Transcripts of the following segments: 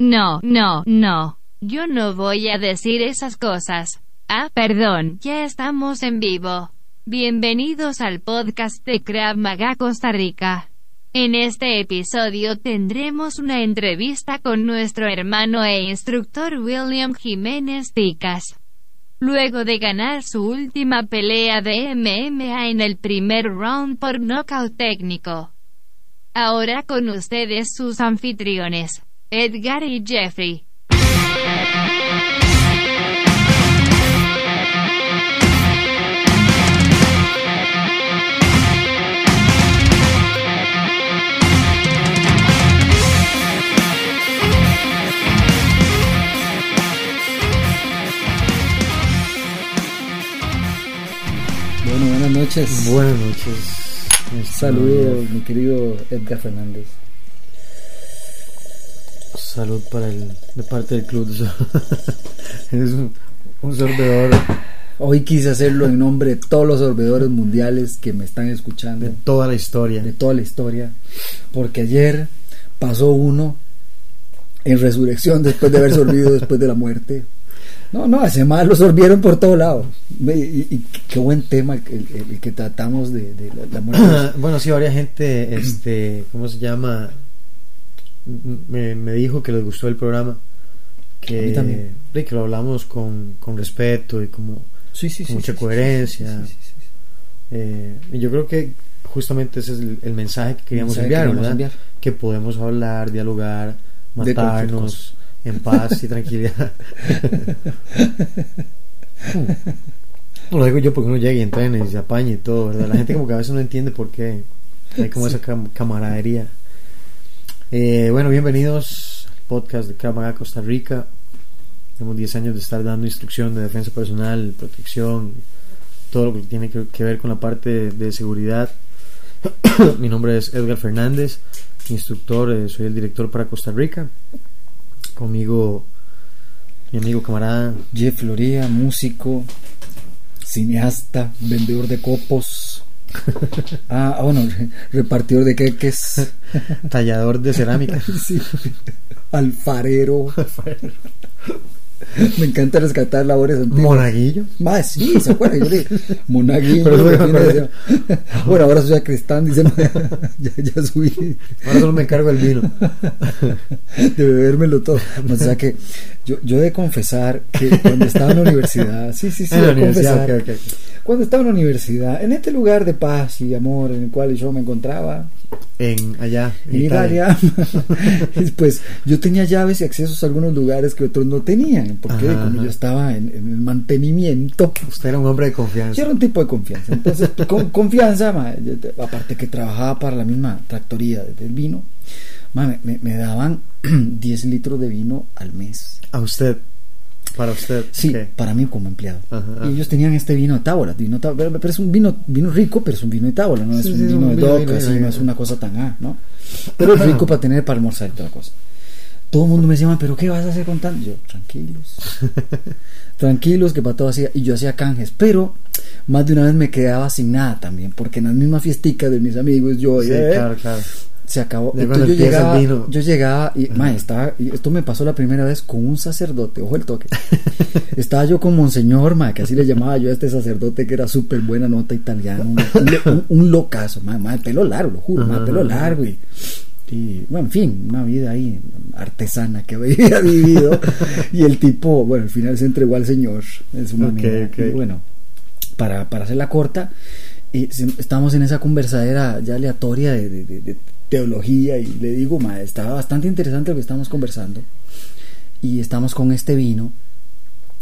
No, no, no. Yo no voy a decir esas cosas. Ah, perdón, ya estamos en vivo. Bienvenidos al podcast de Krav Maga Costa Rica. En este episodio tendremos una entrevista con nuestro hermano e instructor William Jiménez Picas. Luego de ganar su última pelea de MMA en el primer round por nocaut técnico. Ahora con ustedes sus anfitriones, Edgar y Jeffrey. Bueno, buenas noches. Buenas noches. Saludos, mi querido Edgar Fernández. Salud para el, de parte del club. Eres un, un sorbedor Hoy quise hacerlo en nombre de todos los sorbedores mundiales que me están escuchando, de toda la historia. de toda la historia, porque ayer pasó uno en resurrección después de haber sorbido después de la muerte. No, no, hace más lo sorbieron por todos lados. Ve, Y, y qué buen tema el, el- el que tratamos de, de la, la muerte. bueno, sí, varias gente, este, ¿cómo se llama? Me, me dijo que les gustó el programa. Que, A mí también. de que lo hablamos con, con respeto y como Sí, sí, con mucha coherencia. Eh, y yo creo que justamente ese es el, el mensaje que queríamos mensaje que enviar, queríamos ¿verdad? enviar. Que podemos hablar, dialogar, matarnos en paz y tranquilidad. Lo digo yo porque uno llega y entrena y se apaña y todo, ¿verdad? La gente como que a veces no entiende por qué hay como esa cam- camaradería. Eh, bueno, bienvenidos al podcast de Cámara Costa Rica. Tenemos 10 años de estar dando instrucción de defensa personal, protección, todo lo que tiene que, ver con la parte de, de seguridad. Mi nombre es Edgar Fernández, instructor, eh, soy el director para Costa Rica. Conmigo, mi amigo camarada Jeff Floría, músico, cineasta, vendedor de copos. Ah, ah, bueno, re- repartidor de queques. tallador de cerámica. Sí. Alfarero. Me encanta rescatar labores antiguas. Monaguillo. Más, sí, ¿se acuerdan? Yo le monaguillo. Pero acordé. ese- Bueno, ahora soy sacristán, dice. ya, ya subí Ahora solo me encargo del vino. de bebérmelo todo. O sea que yo, yo he de confesar que cuando estaba en la universidad, sí, sí, sí, en la universidad. Cuando estaba en la universidad, en este lugar de paz y amor en el cual yo me encontraba, En allá, en Italia, pues yo tenía llaves y accesos a algunos lugares que otros no tenían, porque Ajá, como ajá. yo estaba en, en el mantenimiento, Usted era un hombre de yo confianza. era un tipo de confianza. Entonces, con confianza, ma, yo aparte que trabajaba para la misma tractoría de- del vino, ma, me- me daban 10 litros de vino al mes. A usted. Para usted. Sí, para mí como empleado. Ajá. Y ellos tenían este vino de tábola, vino tábola, pero, pero es un vino vino rico, pero es un vino de tábola, no es un sí, es vino un de vino, doc, vino, así, vino, no es una cosa tan ah, ¿no? Pero es rico para tener para almorzar y toda la cosa. Todo el mundo me decía, "Ma, pero ¿qué vas a hacer con tanto? Yo, tranquilos. tranquilos, que para todo hacía, y yo hacía canjes, pero más de una vez me quedaba sin nada también, porque en las mismas fiesticas de mis amigos, yo, Sí, eh, claro, claro. Se acabó. Yo el llegaba, vino. yo llegaba y, ma, estaba, y esto me pasó la primera vez con un sacerdote, ojo el toque. estaba yo con Monseñor, ma, que así le llamaba yo a este sacerdote que era súper buena nota italiano, un, un, un- un locazo, ma, ma, de pelo largo, lo juro, ma, de pelo largo y, y, bueno, en fin, una vida ahí artesana que había vivido. y el tipo, bueno, al final se entregó al Señor en su Ok, manera. ok. Y bueno, para, para hacerla corta, y se- estábamos en esa conversadera ya aleatoria de, de- de- de teología y le digo, ma, estaba bastante interesante lo que estábamos conversando y estamos con este vino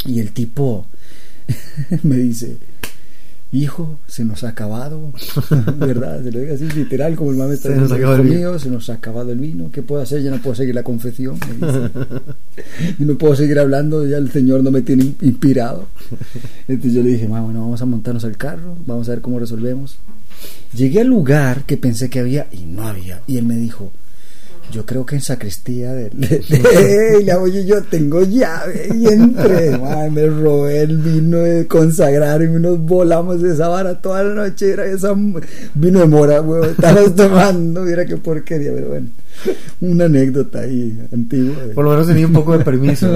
y el tipo me dice, hijo, se nos ha acabado, ¿verdad? Se lo digo así literal, como el mame está Se nos mío, se nos ha acabado el vino, ¿qué puedo hacer? Ya no puedo seguir la confesión. me dice. Y no puedo seguir hablando, ya el Señor no me tiene inspirado. Entonces yo le dije, "Ma, bueno, vamos a montarnos al carro, vamos a ver cómo resolvemos. Llegué al lugar que pensé que había y no había. Y él me dijo, yo creo que en sacristía de, de- de- la oye yo tengo llave y entré ma, me robé el vino de consagrar y nos volamos de esa vara toda la noche era esa vino de mora huevo estábamos tomando mira qué porquería pero bueno Una anécdota ahí antigua. de- Por lo menos tenía un poco de permiso.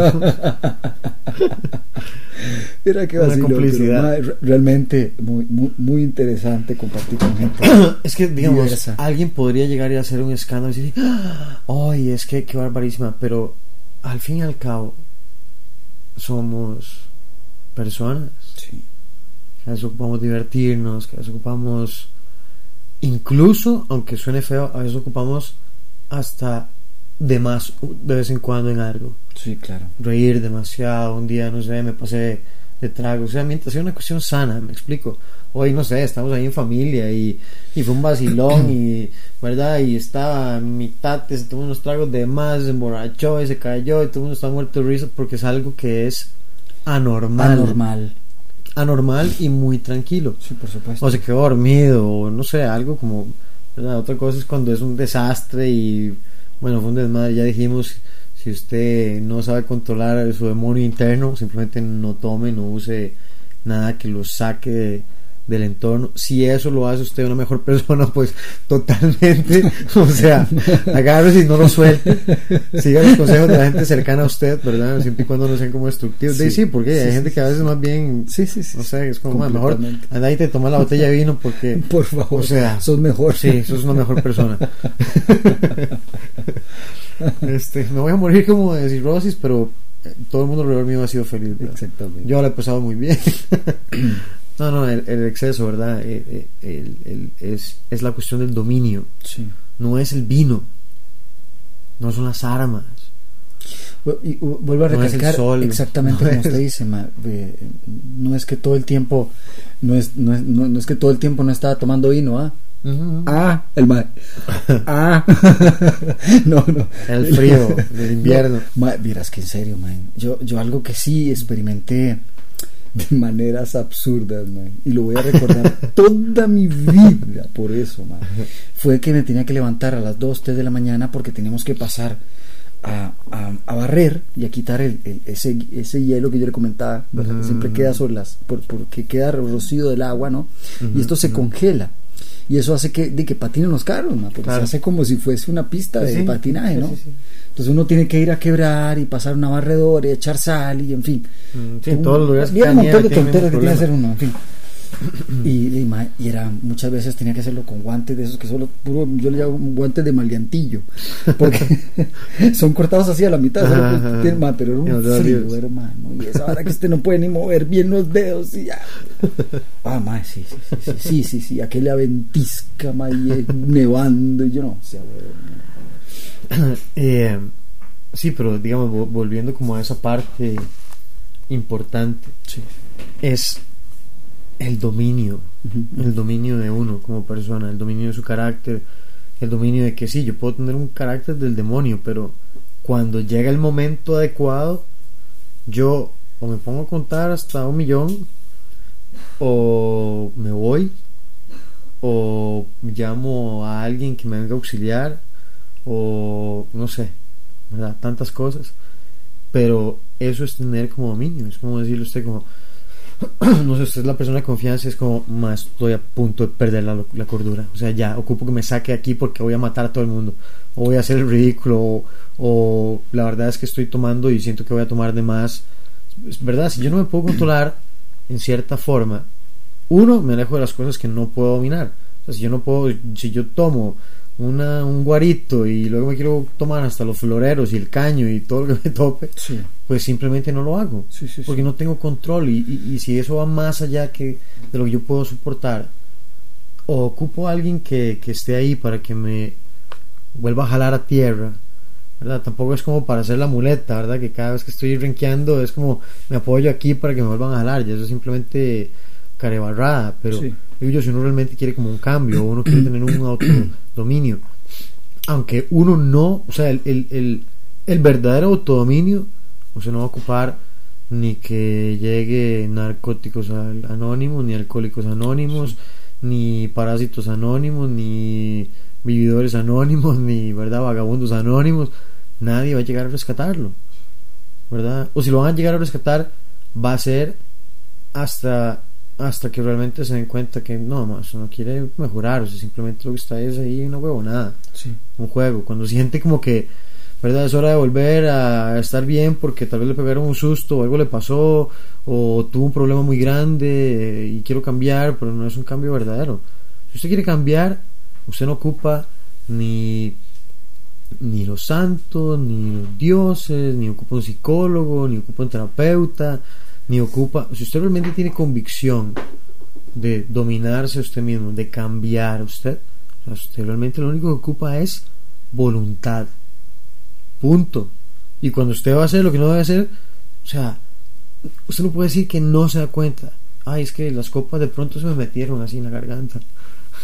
Mira qué Una complicidad. pero, realmente muy, muy, muy interesante compartir con gente. es que, digamos, Diversa. alguien podría llegar y hacer un escándalo y decir, ¡ay, es que qué barbarísima! Pero al fin y al cabo, somos personas. Sí. que veces ocupamos divertirnos, que veces ocupamos, incluso, aunque suene feo, a veces ocupamos hasta de más de vez en cuando en algo. Sí, claro. Reír demasiado, un día, no sé, me pasé de trago. O sea, mientras sea una cuestión sana, me explico. Hoy, no sé, estamos ahí en familia y, y fue un vacilón y, ¿verdad? Y estaba en mitad, se tomó unos tragos de más, se emborrachó y se cayó y todo el mundo está muerto de risa porque es algo que es anormal Anormal. anormal y muy tranquilo. Sí, por supuesto. O se quedó dormido, o no sé, algo como. ¿Verdad? Otra cosa es cuando es un desastre y. Bueno, fue un desmadre, ya dijimos. Si usted no sabe controlar su demonio interno, simplemente no tome, no use nada que lo saque del entorno. Si eso lo hace usted una mejor persona, pues totalmente. O sea, agárrese y no lo suelte. Siga los consejos de la gente cercana a usted, ¿verdad? Siempre y cuando no sean como destructivos. Sí, Sí, porque sí, hay sí, gente que a veces más bien sí, sí, sí. no sé, es como "Man, mejor anda y te toma la botella de vino porque Por favor. o sea, sos mejor. sí, sos una mejor persona. este, me voy a morir como de cirrosis, pero eh, todo el mundo alrededor mío ha sido feliz. ¿verdad? Exactamente. Yo la he pasado muy bien. No, no, el, el exceso, ¿verdad? Eh, eh, el- el- es, es la cuestión del dominio. Sí. No es el vino. No son las armas. Y, vuelvo a No es el recalcar sol, exactamente no como es- usted dice, ma, eh, no es que todo el tiempo, no es, no es, no, es que todo el tiempo no estaba tomando vino, ¿ah? Ah, el ma, ah, no, no, El frío del invierno. No, ma, vieras que en serio, man, yo, yo algo que sí experimenté de maneras absurdas, man, y lo voy a recordar toda mi vida por eso, man, fue que me tenía que levantar a las 2, 3 de la mañana porque teníamos que pasar a, a- a barrer y a quitar el, el- ese, ese hielo que yo le comentaba, ¿verdad? que siempre Ujú. queda sobre las, por- porque queda rocío del agua, ¿no? Y esto se congela. Y eso hace que, de que patinen los carros, porque Claro. se hace como si fuese una pista de Sí, patinaje, ¿no? sí, sí. Entonces uno tiene que ir a quebrar y pasar una barredora y echar sal y en fin. Mm, sí, en Un- todos los lugares que Mira un cae montón de nieve tienen tonteras que tiene que hacer uno, en fin. Y, y, ma- y era muchas veces tenía que hacerlo con guantes de esos que solo puro yo le llamo guantes de maleantillo porque son cortados así a la mitad solo Ajá, ajá. tienen- ma, pero era un frío hermano y esa hora que usted no puede ni mover bien los dedos y ya ah ma, sí sí sí sí sí sí, sí, aquella ventisca ma, y, eh, nevando y yo no o sea, Eh, sí, pero digamos, vo- volviendo como a esa parte importante, sí. es el dominio, el dominio de uno como persona, el dominio de su carácter, el dominio de que sí, yo puedo tener un carácter del demonio, pero cuando llega el momento adecuado, yo o me pongo a contar hasta un millón, o me voy, o llamo a alguien que me venga a auxiliar, o no sé, ¿verdad? Tantas cosas. Pero eso es tener como dominio, es como decirle usted como, no sé, usted es la persona de confianza, es como, más estoy a punto de perder la, cordura. O sea, ya, ocupo que me saque aquí porque voy a matar a todo el mundo. O voy a hacer el ridículo, o, o la verdad es que estoy tomando y siento que voy a tomar de más. Es verdad, si yo no me puedo controlar en cierta forma, uno, me alejo de las cosas que no puedo dominar. O sea, si yo no puedo, si yo tomo una, un guarito y luego me quiero tomar hasta los floreros y el caño y todo lo que me tope, Sí. pues simplemente no lo hago. Sí, sí. Porque no tengo control y, y- y si eso va más allá que de lo que yo puedo soportar, o ocupo a alguien que, que esté ahí para que me vuelva a jalar a tierra. ¿verdad? Tampoco es como para hacer la muleta, ¿verdad? Que cada vez que estoy renqueando es como me apoyo aquí para que me vuelvan a jalar. Y eso es simplemente carebarrada. Pero digo yo, si uno realmente quiere como un cambio, uno quiere tener un autodominio, aunque uno no, o sea, el, el, el, el verdadero autodominio, o sea, no va a ocupar ni que llegue narcóticos anónimos, ni alcohólicos anónimos, ni parásitos anónimos, ni vividores anónimos, ni verdad vagabundos anónimos, nadie va a llegar a rescatarlo, ¿verdad? O si lo van a llegar a rescatar, va a ser hasta hasta que realmente se den cuenta que no, más no quiere mejorar, o sea, simplemente lo que está es ahí una huevonada, Sí. un juego. Cuando siente como que, ¿verdad? Es hora de volver a estar bien porque tal vez le pegaron un susto o algo le pasó o tuvo un problema muy grande y quiero cambiar, pero no es un cambio verdadero. Si usted quiere cambiar, usted no ocupa ni ni los santos, ni los dioses, ni ocupa un psicólogo, ni ocupa un terapeuta, ni ocupa... Si usted realmente tiene convicción de dominarse a usted mismo, de cambiar a usted, usted realmente lo único que ocupa es voluntad. Punto. Y cuando usted va a hacer lo que no debe hacer, o sea, usted no puede decir que no se da cuenta. Ay, es que las copas de pronto se me metieron así en la garganta.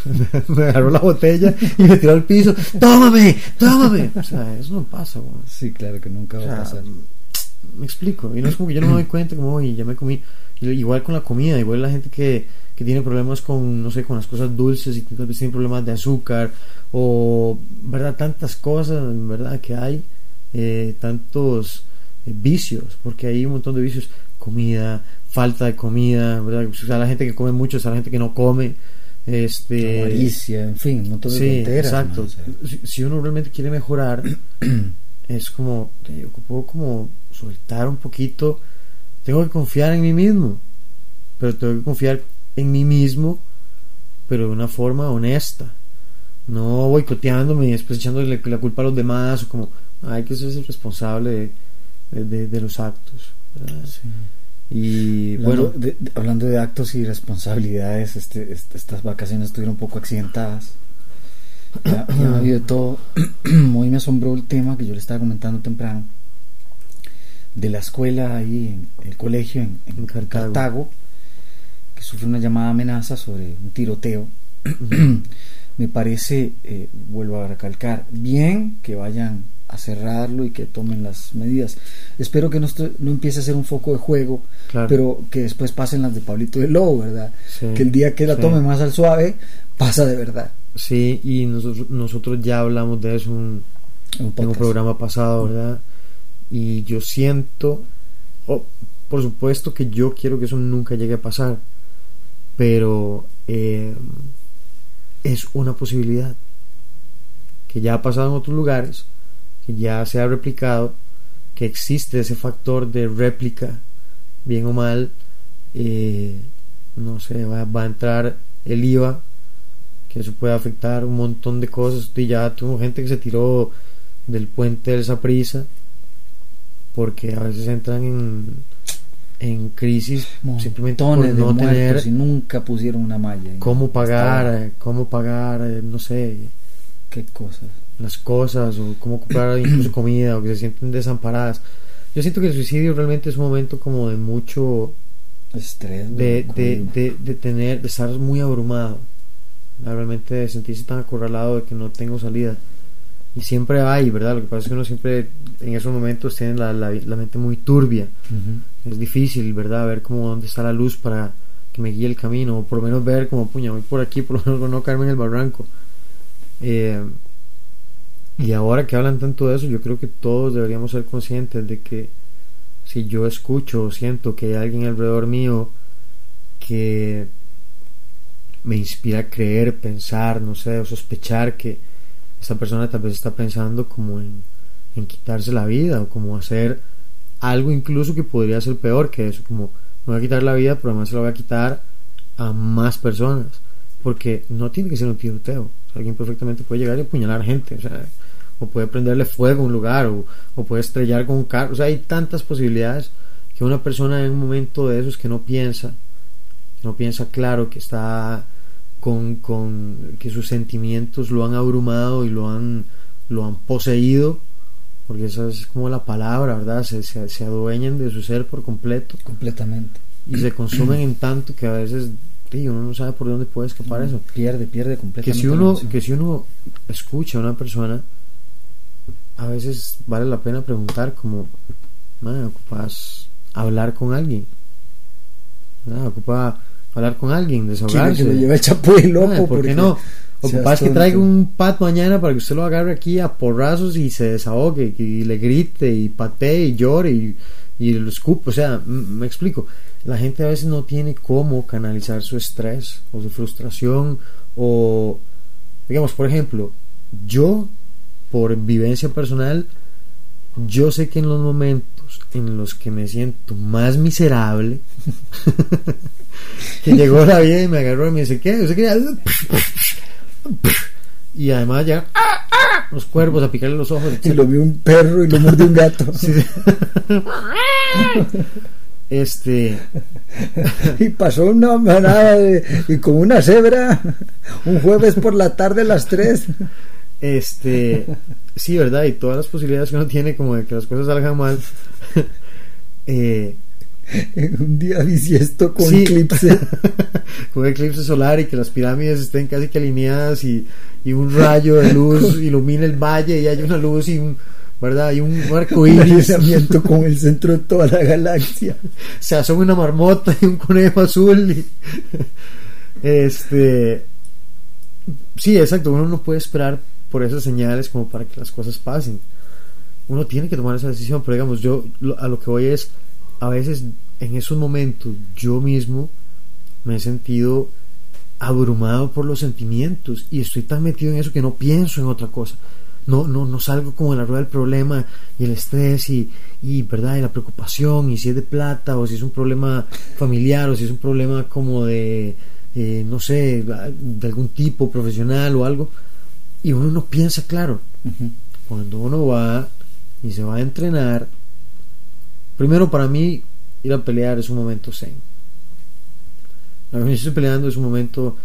me agarró la botella y me tiró al piso. ¡Tómame! ¡Tómame! O sea, eso no pasa. Sí, claro que nunca O va sea, a pasar. Me explico. Y no es como que yo no me doy cuenta, como, oye, ya me comí. Igual con la comida, igual la gente que, que tiene problemas con, no sé, con las cosas dulces y que tal vez tiene problemas de azúcar o, ¿verdad? Tantas cosas, ¿verdad? Que hay, eh, tantos eh, vicios, porque hay un montón de vicios. Comida, falta de comida, ¿verdad? O sea, la gente que come mucho, o sea, la gente que no come. Este, Avaricia, en fin, un montón de Sí, tonteras. exacto. ¿no? O sea, Si, si uno realmente quiere mejorar, es como, ocupo como soltar un poquito. Tengo que confiar en mí mismo, pero tengo que confiar en mí mismo, pero de una forma honesta. No boicoteándome y después echándole la culpa a los demás, o como, hay que ser el responsable de, de- de- de los actos. Y Hablando, bueno, de, de- hablando de actos y responsabilidades, este, este- estas vacaciones estuvieron un poco accidentadas. Ya, ya ha habido de todo. Hoy me asombró el tema que yo le estaba comentando temprano de la escuela ahí en el colegio en, en En Cartago. Cartago, que sufre una llamada amenaza sobre un tiroteo. me parece, eh, vuelvo a recalcar, bien que vayan a cerrarlo y que tomen las medidas. Espero que no, no empiece a ser un foco de juego, Claro. pero que después pasen las de Pablito del Lobo, ¿verdad? Sí, que el día que la sí. tome más al suave, pasa de verdad. sí, y nosotros, nosotros ya hablamos de eso un, En un en un podcast. programa pasado, ¿verdad? Y yo siento, por supuesto que yo quiero que eso nunca llegue a pasar, pero eh, es una posibilidad que ya ha pasado en otros lugares, que ya se ha replicado, que existe ese factor de réplica, bien o mal, eh, no sé, va, va a entrar el IVA, que eso puede afectar un montón de cosas. Y ya tuvo gente que se tiró del puente de esa prisa porque a veces entran en, en crisis simplemente por Montones de no muertos tener y nunca pusieron una malla. cómo pagar, Estaba- cómo pagar, eh, no sé, Qué cosas. las cosas o cómo comprar incluso comida o que se sienten desamparadas. Yo siento que el suicidio realmente es un momento como de mucho Estrés. de, de, de, de tener de estar muy abrumado ¿verdad? realmente de sentirse tan acorralado de que no tengo salida y siempre hay verdad lo que pasa es que uno siempre en esos momentos tiene la, la, la mente muy turbia. Es difícil verdad ver como dónde está la luz para que me guíe el camino o por lo menos ver como puña voy por aquí por lo menos no caerme en el barranco. Eh, y ahora que hablan tanto de eso yo creo que todos deberíamos ser conscientes de que si yo escucho o siento que hay alguien alrededor mío que me inspira a creer, pensar, no sé, o sospechar que esta persona tal vez está pensando como en, quitarse la vida o como hacer algo incluso que podría ser peor que eso, como me voy a quitar la vida, pero además se la voy a quitar a más personas, porque no tiene que ser un tiroteo, alguien perfectamente puede llegar y apuñalar gente, o sea, o puede prenderle fuego a un lugar, o, o puede estrellar con un carro, o sea, hay tantas posibilidades que una persona en un momento de esos que no piensa, que no piensa claro, que está con, con que sus sentimientos lo han abrumado y lo han, lo han poseído, porque esa es como la palabra, ¿verdad? Se, se, se adueñan de su ser por completo Completamente. y se consumen en tanto que a veces uno no sabe por dónde puede escapar eso. Pierde, pierde Que completamente. si la uno que si uno escucha a una persona, a veces vale la pena preguntar como, "Man, ocupas hablar con alguien, ¿verdad? ocupa hablar con alguien, desahogarse. que lo lleve el chapuy loco. ¿Por qué no? seas Ocupas que traiga un pat mañana para que usted lo agarre aquí a porrazos y se desahogue y le grite y patee y llore y, y lo escupe. O sea, me explico. La gente a veces no tiene cómo canalizar su estrés o su frustración o, digamos, por ejemplo, yo, por vivencia personal, yo sé que en los momentos en los que me siento más miserable, que llegó la vida y me agarró y me dice, ¿qué? Y además ya los cuervos a picarle los ojos. Y lo vio un perro y lo mordió un gato. Este. y pasó una manada de, y con una cebra un jueves por la tarde a las 3. Este. Sí, ¿verdad? Y todas las posibilidades que uno tiene como de que las cosas salgan mal. eh, un día bisiesto con eclipse. con eclipse solar y que las pirámides estén casi que alineadas y, y un rayo de luz ilumine el valle y hay una luz y un, ¿verdad? Hay un arco iris. con el centro de toda la galaxia. Se asoma una marmota y un conejo azul. Y, este. Sí, exacto. Uno no puede esperar por esas señales como para que las cosas pasen. Uno tiene que tomar esa decisión, pero digamos, yo a lo que voy es, a veces en esos momentos yo mismo me he sentido abrumado por los sentimientos y estoy tan metido en eso que no pienso en otra cosa no, no, no salgo como de la rueda del problema y el estrés y, y, ¿verdad? y la preocupación y si es de plata o si es un problema familiar o si es un problema como de, eh, no sé, de algún tipo profesional o algo. Y uno no piensa claro. Cuando uno va y se va a entrenar, primero para mí ir a pelear es un momento zen. A mí estoy peleando es un momento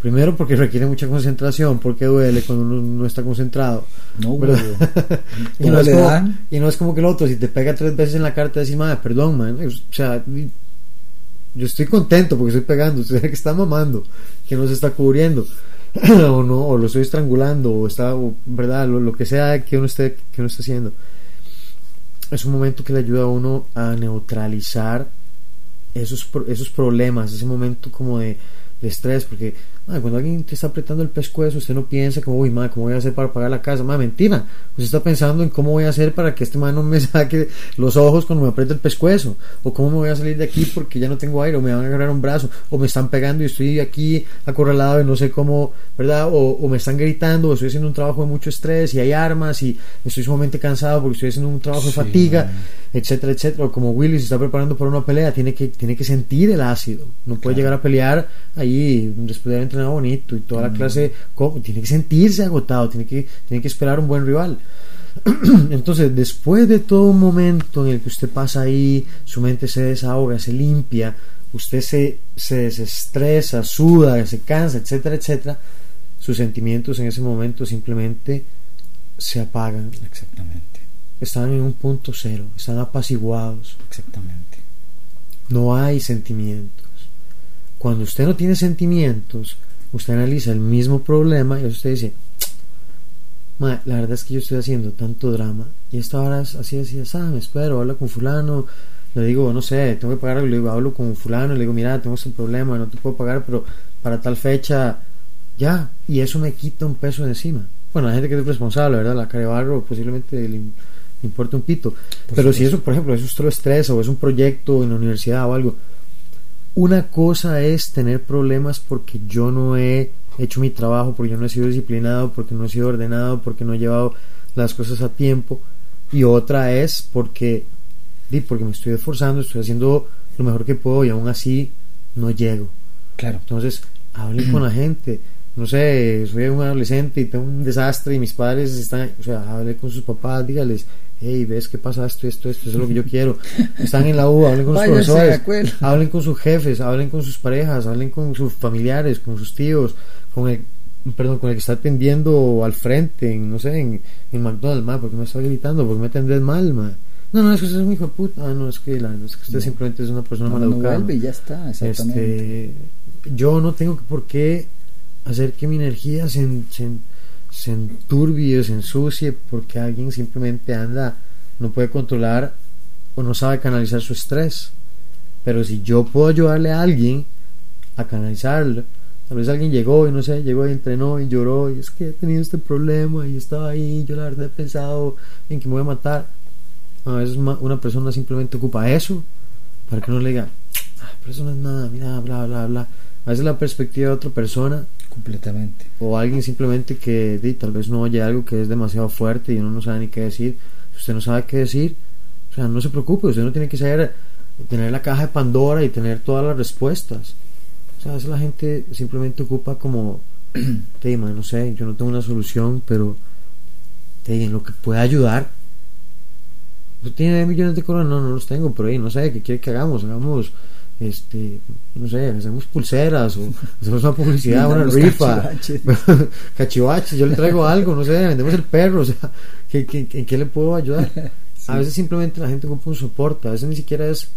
Primero porque requiere mucha concentración, porque duele cuando uno no está concentrado. No, y, no es como, y, no es como, que el otro, si te pega tres veces en la cara, te decís, madre, perdón, man. O sea, yo estoy contento porque estoy pegando, usted que está mamando, que no se está cubriendo, o no, o lo estoy estrangulando, o está, verdad, lo, que sea que uno esté, uno haciendo. Es un momento que le ayuda a uno a neutralizar esos, esos problemas, ese momento como de estrés, porque cuando alguien te está apretando el pescuezo, usted no piensa como, uy, madre, ¿cómo voy a hacer para pagar la casa? Madre, mentira. Usted está pensando en cómo voy a hacer para que este man no me saque los ojos cuando me aprieta el pescuezo, o cómo me voy a salir de aquí porque ya no tengo aire, o me van a agarrar un brazo, o me están pegando y estoy aquí acorralado y no sé cómo, ¿verdad? O, me están gritando, o estoy haciendo un trabajo de mucho estrés y hay armas y estoy sumamente cansado porque estoy haciendo un trabajo de fatiga, etcétera, etcétera. O como Willy se está preparando para una pelea, tiene que, tiene que sentir el ácido, no puede llegar a pelear ahí después de haber entrenado bonito y toda la clase, tiene que sentirse agotado, tiene que, tiene que esperar un buen rival. Entonces, después de todo un momento en el que usted pasa ahí, su mente se desahoga, se limpia, usted se, se desestresa, suda, se cansa, etcétera, etcétera, sus sentimientos en ese momento simplemente se apagan. Exactamente. Están en un punto cero, están apaciguados. Exactamente. No hay sentimientos. Cuando usted no tiene sentimientos, usted analiza el mismo problema y usted dice, la verdad es que yo estoy haciendo tanto drama y esta hora es así, así, así, me espero, hablo con fulano, le digo, no sé, tengo que pagar, le digo, hablo con fulano, le digo, mira, tengo este problema, no te puedo pagar, pero para tal fecha, ya, y eso me quita un peso de encima. Bueno, la gente que es responsable, ¿verdad? La cara de barro posiblemente le, importa un pito. pero si eso, por ejemplo, eso es lo estresa o es un proyecto en la universidad o algo, una cosa es tener problemas porque yo no he hecho mi trabajo, porque yo no he sido disciplinado, porque no he sido ordenado, porque no he llevado las cosas a tiempo. Y otra es porque, porque me estoy esforzando, estoy haciendo lo mejor que puedo y aún así no llego. Claro. Entonces, hablen con la gente. No sé, soy un adolescente y tengo un desastre y mis padres están, o sea, hable con sus papás, dígales, hey, ves qué pasa esto, esto, esto, eso es lo que yo quiero. Están en la U, hablen con sus profesores, hablen con sus jefes, hablen con sus parejas, hablen con sus familiares, con sus tíos, con el, perdón, con el que está atendiendo al frente, en, no sé, en, en McDonald's, ma, porque me está gritando, porque me atendés mal, ma. No, no, es que usted es un hijo de puta. Ah, no, es que, la, es que usted simplemente es una persona mal educada. y ya está, exactamente. Este, yo no tengo por qué hacer que mi energía se, se se enturbie, se ensucie porque alguien simplemente anda, no puede controlar o no sabe canalizar su estrés. Pero si yo puedo ayudarle a alguien a canalizarlo, tal vez alguien llegó y no sé, llegó y entrenó y lloró y es que he tenido este problema y estaba ahí, yo la verdad he pensado en que me voy a matar. A veces una persona simplemente ocupa eso para que uno le diga, "Ah, pero eso no es nada, mira, bla, bla, bla. A veces la perspectiva de otra persona Completamente. o alguien simplemente que di, tal vez no oye algo que es demasiado fuerte y uno no sabe ni qué decir. Si usted no sabe qué decir, o sea, no se preocupe, usted no tiene que saber tener la caja de Pandora y tener todas las respuestas. O sea, a veces la gente simplemente ocupa como, te digo, no sé, yo no tengo una solución, pero te digo, en lo que pueda ayudar. ¿Usted tiene millones de coronas? No, no los tengo, pero ahí no sé, ¿qué quiere que hagamos? Hagamos, este, no sé, hacemos pulseras o hacemos una publicidad, una rifa. cachivaches. yo le traigo algo, no sé, vendemos el perro, o sea, ¿qué, qué, en qué le puedo ayudar? A veces simplemente la gente ocupa un soporte, a veces ni siquiera es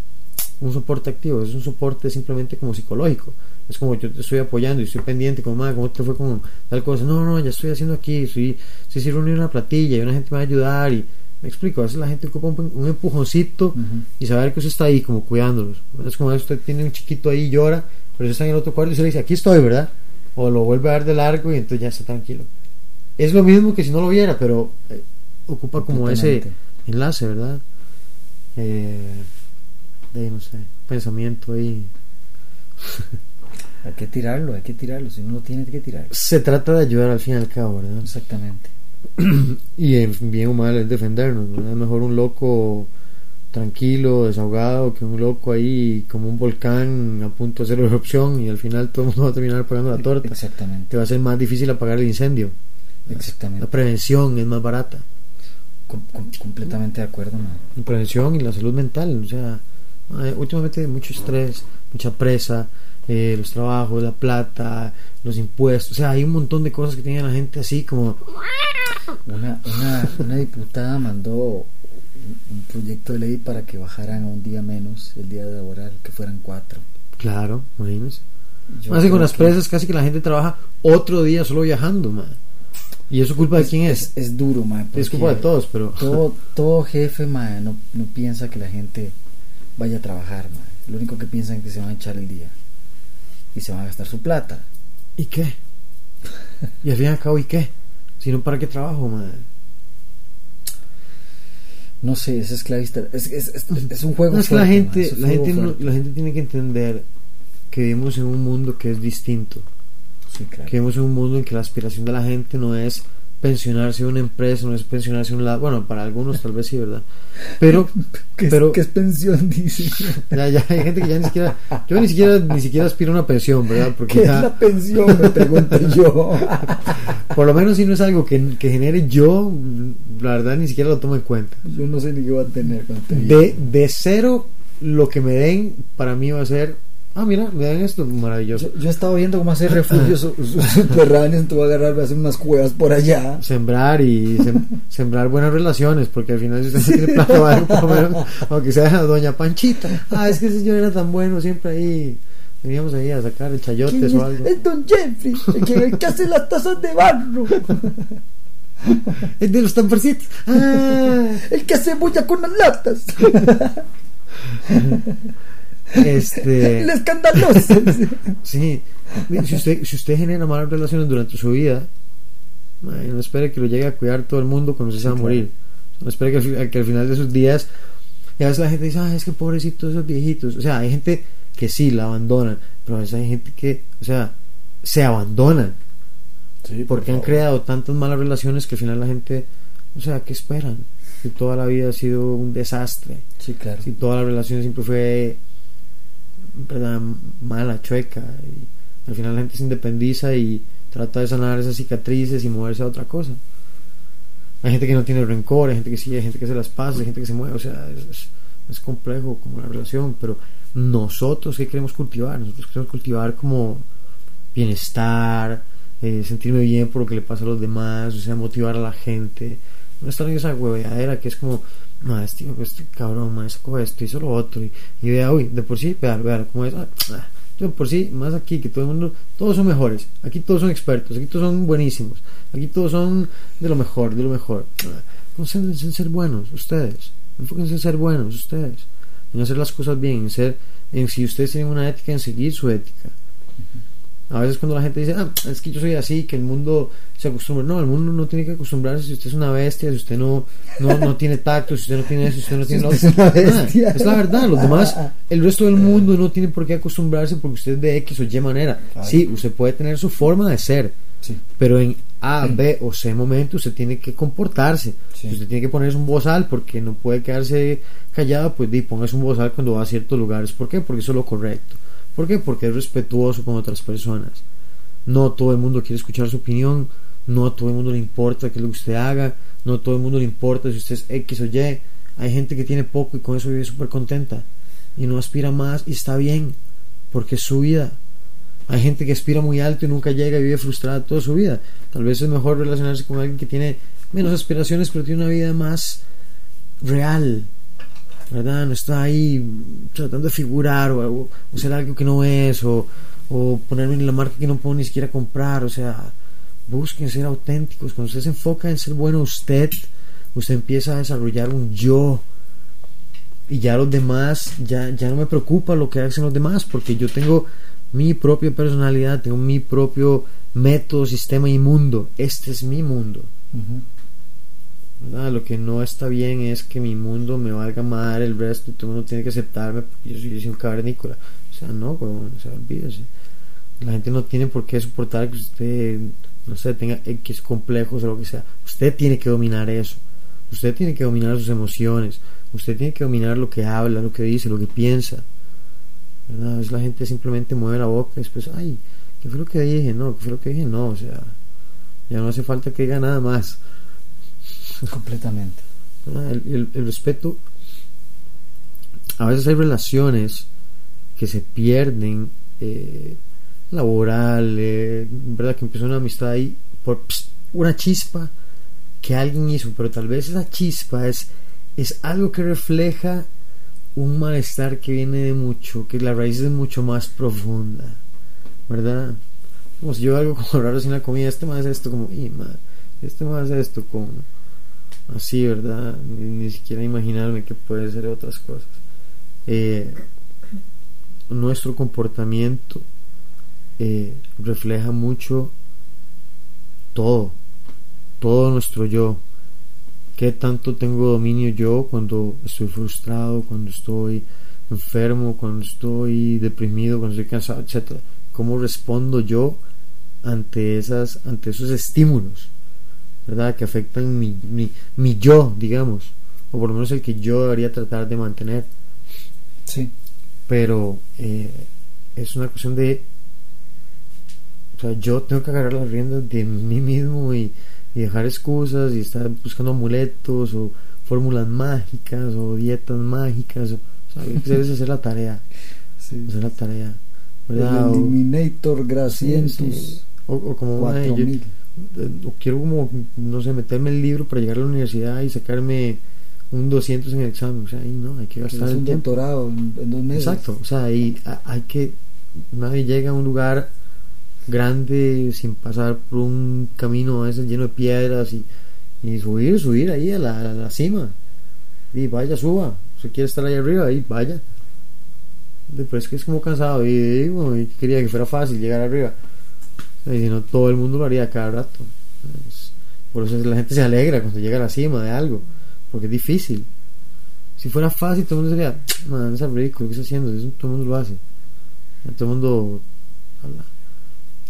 un soporte activo, es un soporte simplemente como psicológico. Es como yo te estoy apoyando y estoy pendiente, como, "Ma, ¿cómo te fue con tal cosa? No, no, ya estoy haciendo aquí, estoy, estoy reunir una platilla y una gente me va a ayudar y me explico, a veces la gente ocupa un, un empujoncito y saber que usted está ahí como cuidándolos. Es como usted tiene un chiquito ahí y llora, pero usted está en el otro cuarto y se le dice, aquí estoy, ¿verdad? O lo vuelve a dar de largo y entonces ya está tranquilo. Es lo mismo que si no lo viera, pero eh, ocupa como ese enlace, ¿verdad? Eh, de, no sé, pensamiento ahí. Hay que tirarlo, hay que tirarlo. Si uno lo tiene, hay que tirarlo. Se trata de ayudar al fin y al cabo, ¿verdad? Exactamente. Y en bien o mal es defendernos. Es mejor un loco tranquilo, desahogado, que un loco ahí como un volcán a punto de hacer erupción y al final todo el mundo va a terminar pagando la torta. Exactamente. Te va a ser más difícil apagar el incendio. Exactamente. La prevención es más barata. Com- com- completamente de acuerdo. La prevención y la salud mental. O sea, últimamente hay mucho estrés, mucha presa, eh, los trabajos, la plata, los impuestos. O sea, hay un montón de cosas que tiene la gente así como... Una, una, una diputada mandó un, proyecto de ley para que bajaran a un día menos el día laboral, que fueran cuatro. Claro, imagínense. Más que con las presas casi que la gente trabaja otro día solo viajando, man. ¿Y eso culpa de quién es? Es, es duro, man. Es culpa de todos, pero... Todo, todo jefe, man, no, no piensa que la gente vaya a trabajar, man. Lo único que piensan es que se van a echar el día y se van a gastar su plata. ¿Y qué? Y al fin y al cabo, ¿y qué? Si no, ¿para qué trabajo, man? No sé, es esclavista. Es, es, es, es un juego No, es que la gente, man, la, gente no- la gente tiene que entender que vivimos en un mundo que es distinto. Sí, claro. que vivimos en un mundo en que la aspiración de la gente no es pensionarse una empresa, no es pensionarse un lado, bueno, para algunos tal vez sí, ¿verdad? Pero, ¿Qué, es- pero qué es pensión? Dice. ya, ya hay gente que ya ni siquiera, yo ni siquiera, ni siquiera aspiro a una pensión, ¿verdad? Porque ¿Qué es la pensión? Me pregunto yo. por lo menos si no es algo que, que genere yo, la verdad ni siquiera lo tomo en cuenta. Yo no sé ni qué va a tener De, de cero, lo que me den, para mí va a ser, ah, mira, me dan esto, maravilloso. Yo, yo he estado viendo cómo hacer refugios su- su- subterráneos, te voy a agarrar, voy a hacer unas cuevas por allá. sembrar y sem- sembrar buenas relaciones, porque al final si usted no tiene plata, va a menos, aunque sea doña Panchita, ah, es que ese señor era tan bueno, siempre ahí, veníamos ahí a sacar el ¿Quién chayotes es? o algo. Es Don Jeffrey, el que, el hace las tazas de barro, Es de los tamborcitos. Ah, el que hace bulla con las latas, este, el escandaloso. sí, si usted, si usted genera malas relaciones durante su vida, no espere que lo llegue a cuidar todo el mundo cuando se va a morir. No espere que, que al final de sus días, y a veces la gente dice, ah, es que pobrecitos esos viejitos. O sea, hay gente que sí la abandonan, pero a veces hay gente que, o sea, se abandonan Sí, porque han creado tantas malas relaciones que al final la gente, o sea, ¿qué esperan? Si toda la vida ha sido un desastre, Sí, claro. si toda la relación siempre fue ¿verdad? mala, chueca, y al final la gente se independiza y trata de sanar esas cicatrices y moverse a otra cosa. Hay gente que no tiene rencor, hay gente que sí, hay gente que se las pasa, hay gente que se mueve, o sea, es, es- complejo como la relación, pero nosotros, ¿qué queremos cultivar? Nosotros queremos cultivar como bienestar, eh, sentirme bien por lo que le pasa a los demás, o sea, motivar a la gente. No estar en esa hueveadera que es como, no, este, este cabrón, ma, sacó esto, hizo lo otro, y, vea, uy, de por sí, vea, vea, cómo es, ah, ah, de por sí, más aquí, que todo el mundo, todos son mejores, aquí todos son expertos, aquí todos son buenísimos, aquí todos son de lo mejor, de lo mejor. Ah, Concéntrense en ser buenos, ustedes, enfóquense en ser buenos, ustedes, en hacer las cosas bien, en ser, en si ustedes tienen una ética, en seguir su ética. A veces cuando la gente dice, ah, es que yo soy así, que el mundo se acostumbra. No, el mundo no tiene que acostumbrarse si usted es una bestia, si usted no, no, no tiene tacto, si usted no tiene eso, si usted no tiene lo usted es la verdad, los demás, el resto del mundo no tiene por qué acostumbrarse porque usted es de X o Y manera. Claro. Sí, usted puede tener su forma de ser, Sí. pero en A, B o C momento usted tiene que comportarse. Sí. Usted tiene que ponerse un bozal porque no puede quedarse callado, pues di, póngase un bozal cuando va a ciertos lugares. ¿Por qué? Porque eso es lo correcto. ¿Por qué? Porque es respetuoso con otras personas. No todo el mundo quiere escuchar su opinión, no a todo el mundo le importa qué es lo que usted haga, no a todo el mundo le importa si usted es X o Y. Hay gente que tiene poco y con eso vive súper contenta y no aspira más y está bien, porque es su vida. Hay gente que aspira muy alto y nunca llega y vive frustrada toda su vida. Tal vez es mejor relacionarse con alguien que tiene menos aspiraciones, pero tiene una vida más real, ¿verdad? No está ahí tratando de figurar o, o- ser algo que no es, o, o ponerme en la marca que no puedo ni siquiera comprar. O sea, busquen ser auténticos. Cuando usted se enfoca en ser bueno usted, usted empieza a desarrollar un yo. Y ya los demás, ya, ya no me preocupa lo que hacen los demás, porque yo tengo mi propia personalidad, tengo mi propio método, sistema y mundo. Este es mi mundo. ¿Verdad? Lo que no está bien es que mi mundo me valga mal el resto y todo el mundo tiene que aceptarme porque yo soy, yo soy un cavernícola. O sea, no, huevón, o sea, olvídese. La gente no tiene por qué soportar que usted, no sé, tenga X complejos o lo que sea. Usted tiene que dominar eso. Usted tiene que dominar sus emociones. Usted tiene que dominar lo que habla, lo que dice, lo que piensa. ¿verdad? A la gente simplemente mueve la boca y después, ay, ¿qué fue lo que dije? No, ¿qué fue lo que dije? No, o sea, ya no hace falta que diga nada más. Completamente. El, el- respeto a veces hay relaciones que se pierden eh, laboral eh, verdad que empezó una amistad ahí por una chispa que alguien hizo pero tal vez esa chispa es es algo que refleja un malestar que viene de mucho que la raíz es mucho más profunda verdad como si yo algo como raro sin la comida este más esto como y ma, este más esto como así, ¿verdad? Ni, ni siquiera imaginarme que puede ser otras cosas. Eh, nuestro comportamiento eh, refleja mucho todo, todo nuestro yo. ¿Qué tanto tengo dominio yo cuando estoy frustrado, cuando estoy enfermo, cuando estoy deprimido, cuando estoy cansado, etcétera? ¿Cómo respondo yo ante esas, ante esos estímulos? ¿Verdad? Que afectan mi, mi, mi yo, digamos, o por lo menos el que yo debería tratar de mantener. Sí. Pero eh, es una cuestión de, o sea, yo tengo que agarrar las riendas de mí mismo y, y dejar excusas y estar buscando amuletos o fórmulas mágicas o dietas mágicas. O, sea, debes hacer la tarea, sí. hacer la tarea, El Eliminator Grasientus sí, sí. O, o como ay, yo- 4000. O quiero como, no sé, meterme el libro para llegar a la universidad y sacarme un 200 en el examen. O sea, ahí no, hay que gastar es el un tiempo. doctorado en, dos meses. Exacto, o sea, ahí hay que, nadie llega a un lugar grande sin pasar por un camino a veces lleno de piedras y, y subir, subir ahí a la, a la cima. Y vaya, suba. Si quiere estar ahí arriba, ahí vaya. Después que es como cansado y y quería que fuera fácil llegar arriba. Y si no, todo el mundo lo haría cada rato. Es- por eso la gente se alegra cuando llega a la cima de algo, porque es difícil. Si fuera fácil, todo el mundo sería, man, es ridículo, ¿qué está haciendo? Eso todo el mundo lo hace. Todo el mundo habla.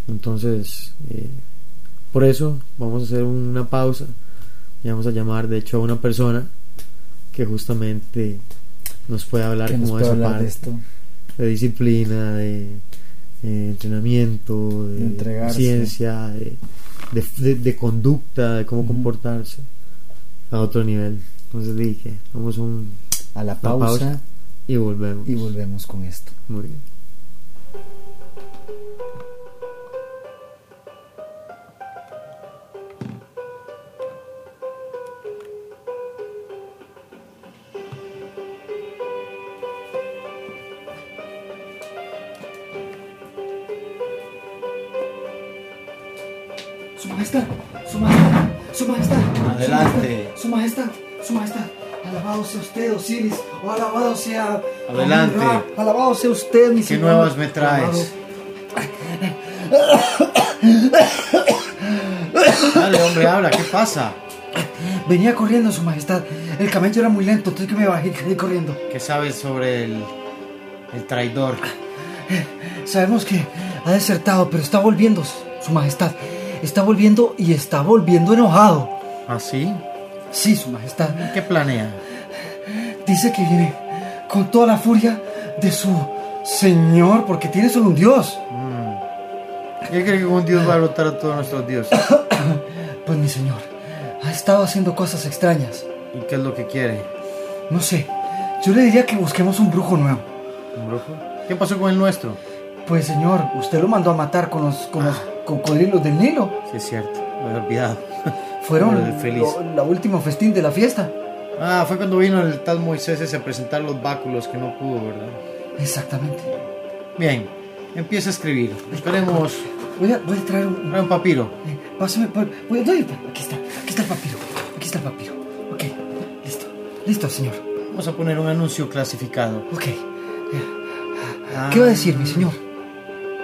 Entonces, eh, por eso vamos a hacer una pausa y vamos a llamar, de hecho, a una persona que justamente nos puede hablar nos como puede esa hablar parte de esto. de disciplina, de, eh, entrenamiento, de, ciencia, de, de, conducta, de cómo comportarse a otro nivel. Entonces dije, vamos a un A la una pausa, y volvemos. y volvemos con esto. Muy bien. Osiris. O alabado sea. Adelante. Amon-Ra, Alabado sea usted, mi ¿Qué señor. nuevas me traes? Dale, hombre, habla, ¿qué pasa? Venía corriendo, su majestad. El camello era muy lento, entonces que me bajé y caí corriendo. ¿Qué sabes sobre el, el traidor? Sabemos que ha desertado, pero está volviendo, su majestad. Está volviendo y está volviendo enojado. ¿Ah, sí? Sí, su majestad. ¿Qué planea? Dice que viene con toda la furia de su señor, porque tiene solo un dios. ¿Qué cree que un dios va a derrotar a todos nuestros dioses? Pues mi señor, ha estado haciendo cosas extrañas. ¿Y qué es lo que quiere? No sé, yo le diría que busquemos un brujo nuevo. ¿Un brujo? ¿Qué pasó con el nuestro? Pues señor, usted lo mandó a matar con los, con los cocodrilos del Nilo. Sí, es cierto, me había olvidado. Fueron Lo lo- la última festín de la fiesta. Ah, fue cuando vino el tal Moisés ese a presentar los báculos que no pudo, ¿verdad? Exactamente. Bien, empieza a escribir. Esperemos. Voy a, voy a traer un... Un papiro. eh, Pásame, voy aquí está, aquí está el papiro, aquí está el papiro. Ok, listo, listo, señor. Vamos a poner un anuncio clasificado. Ok, Ah, ¿qué va a decir, mi señor?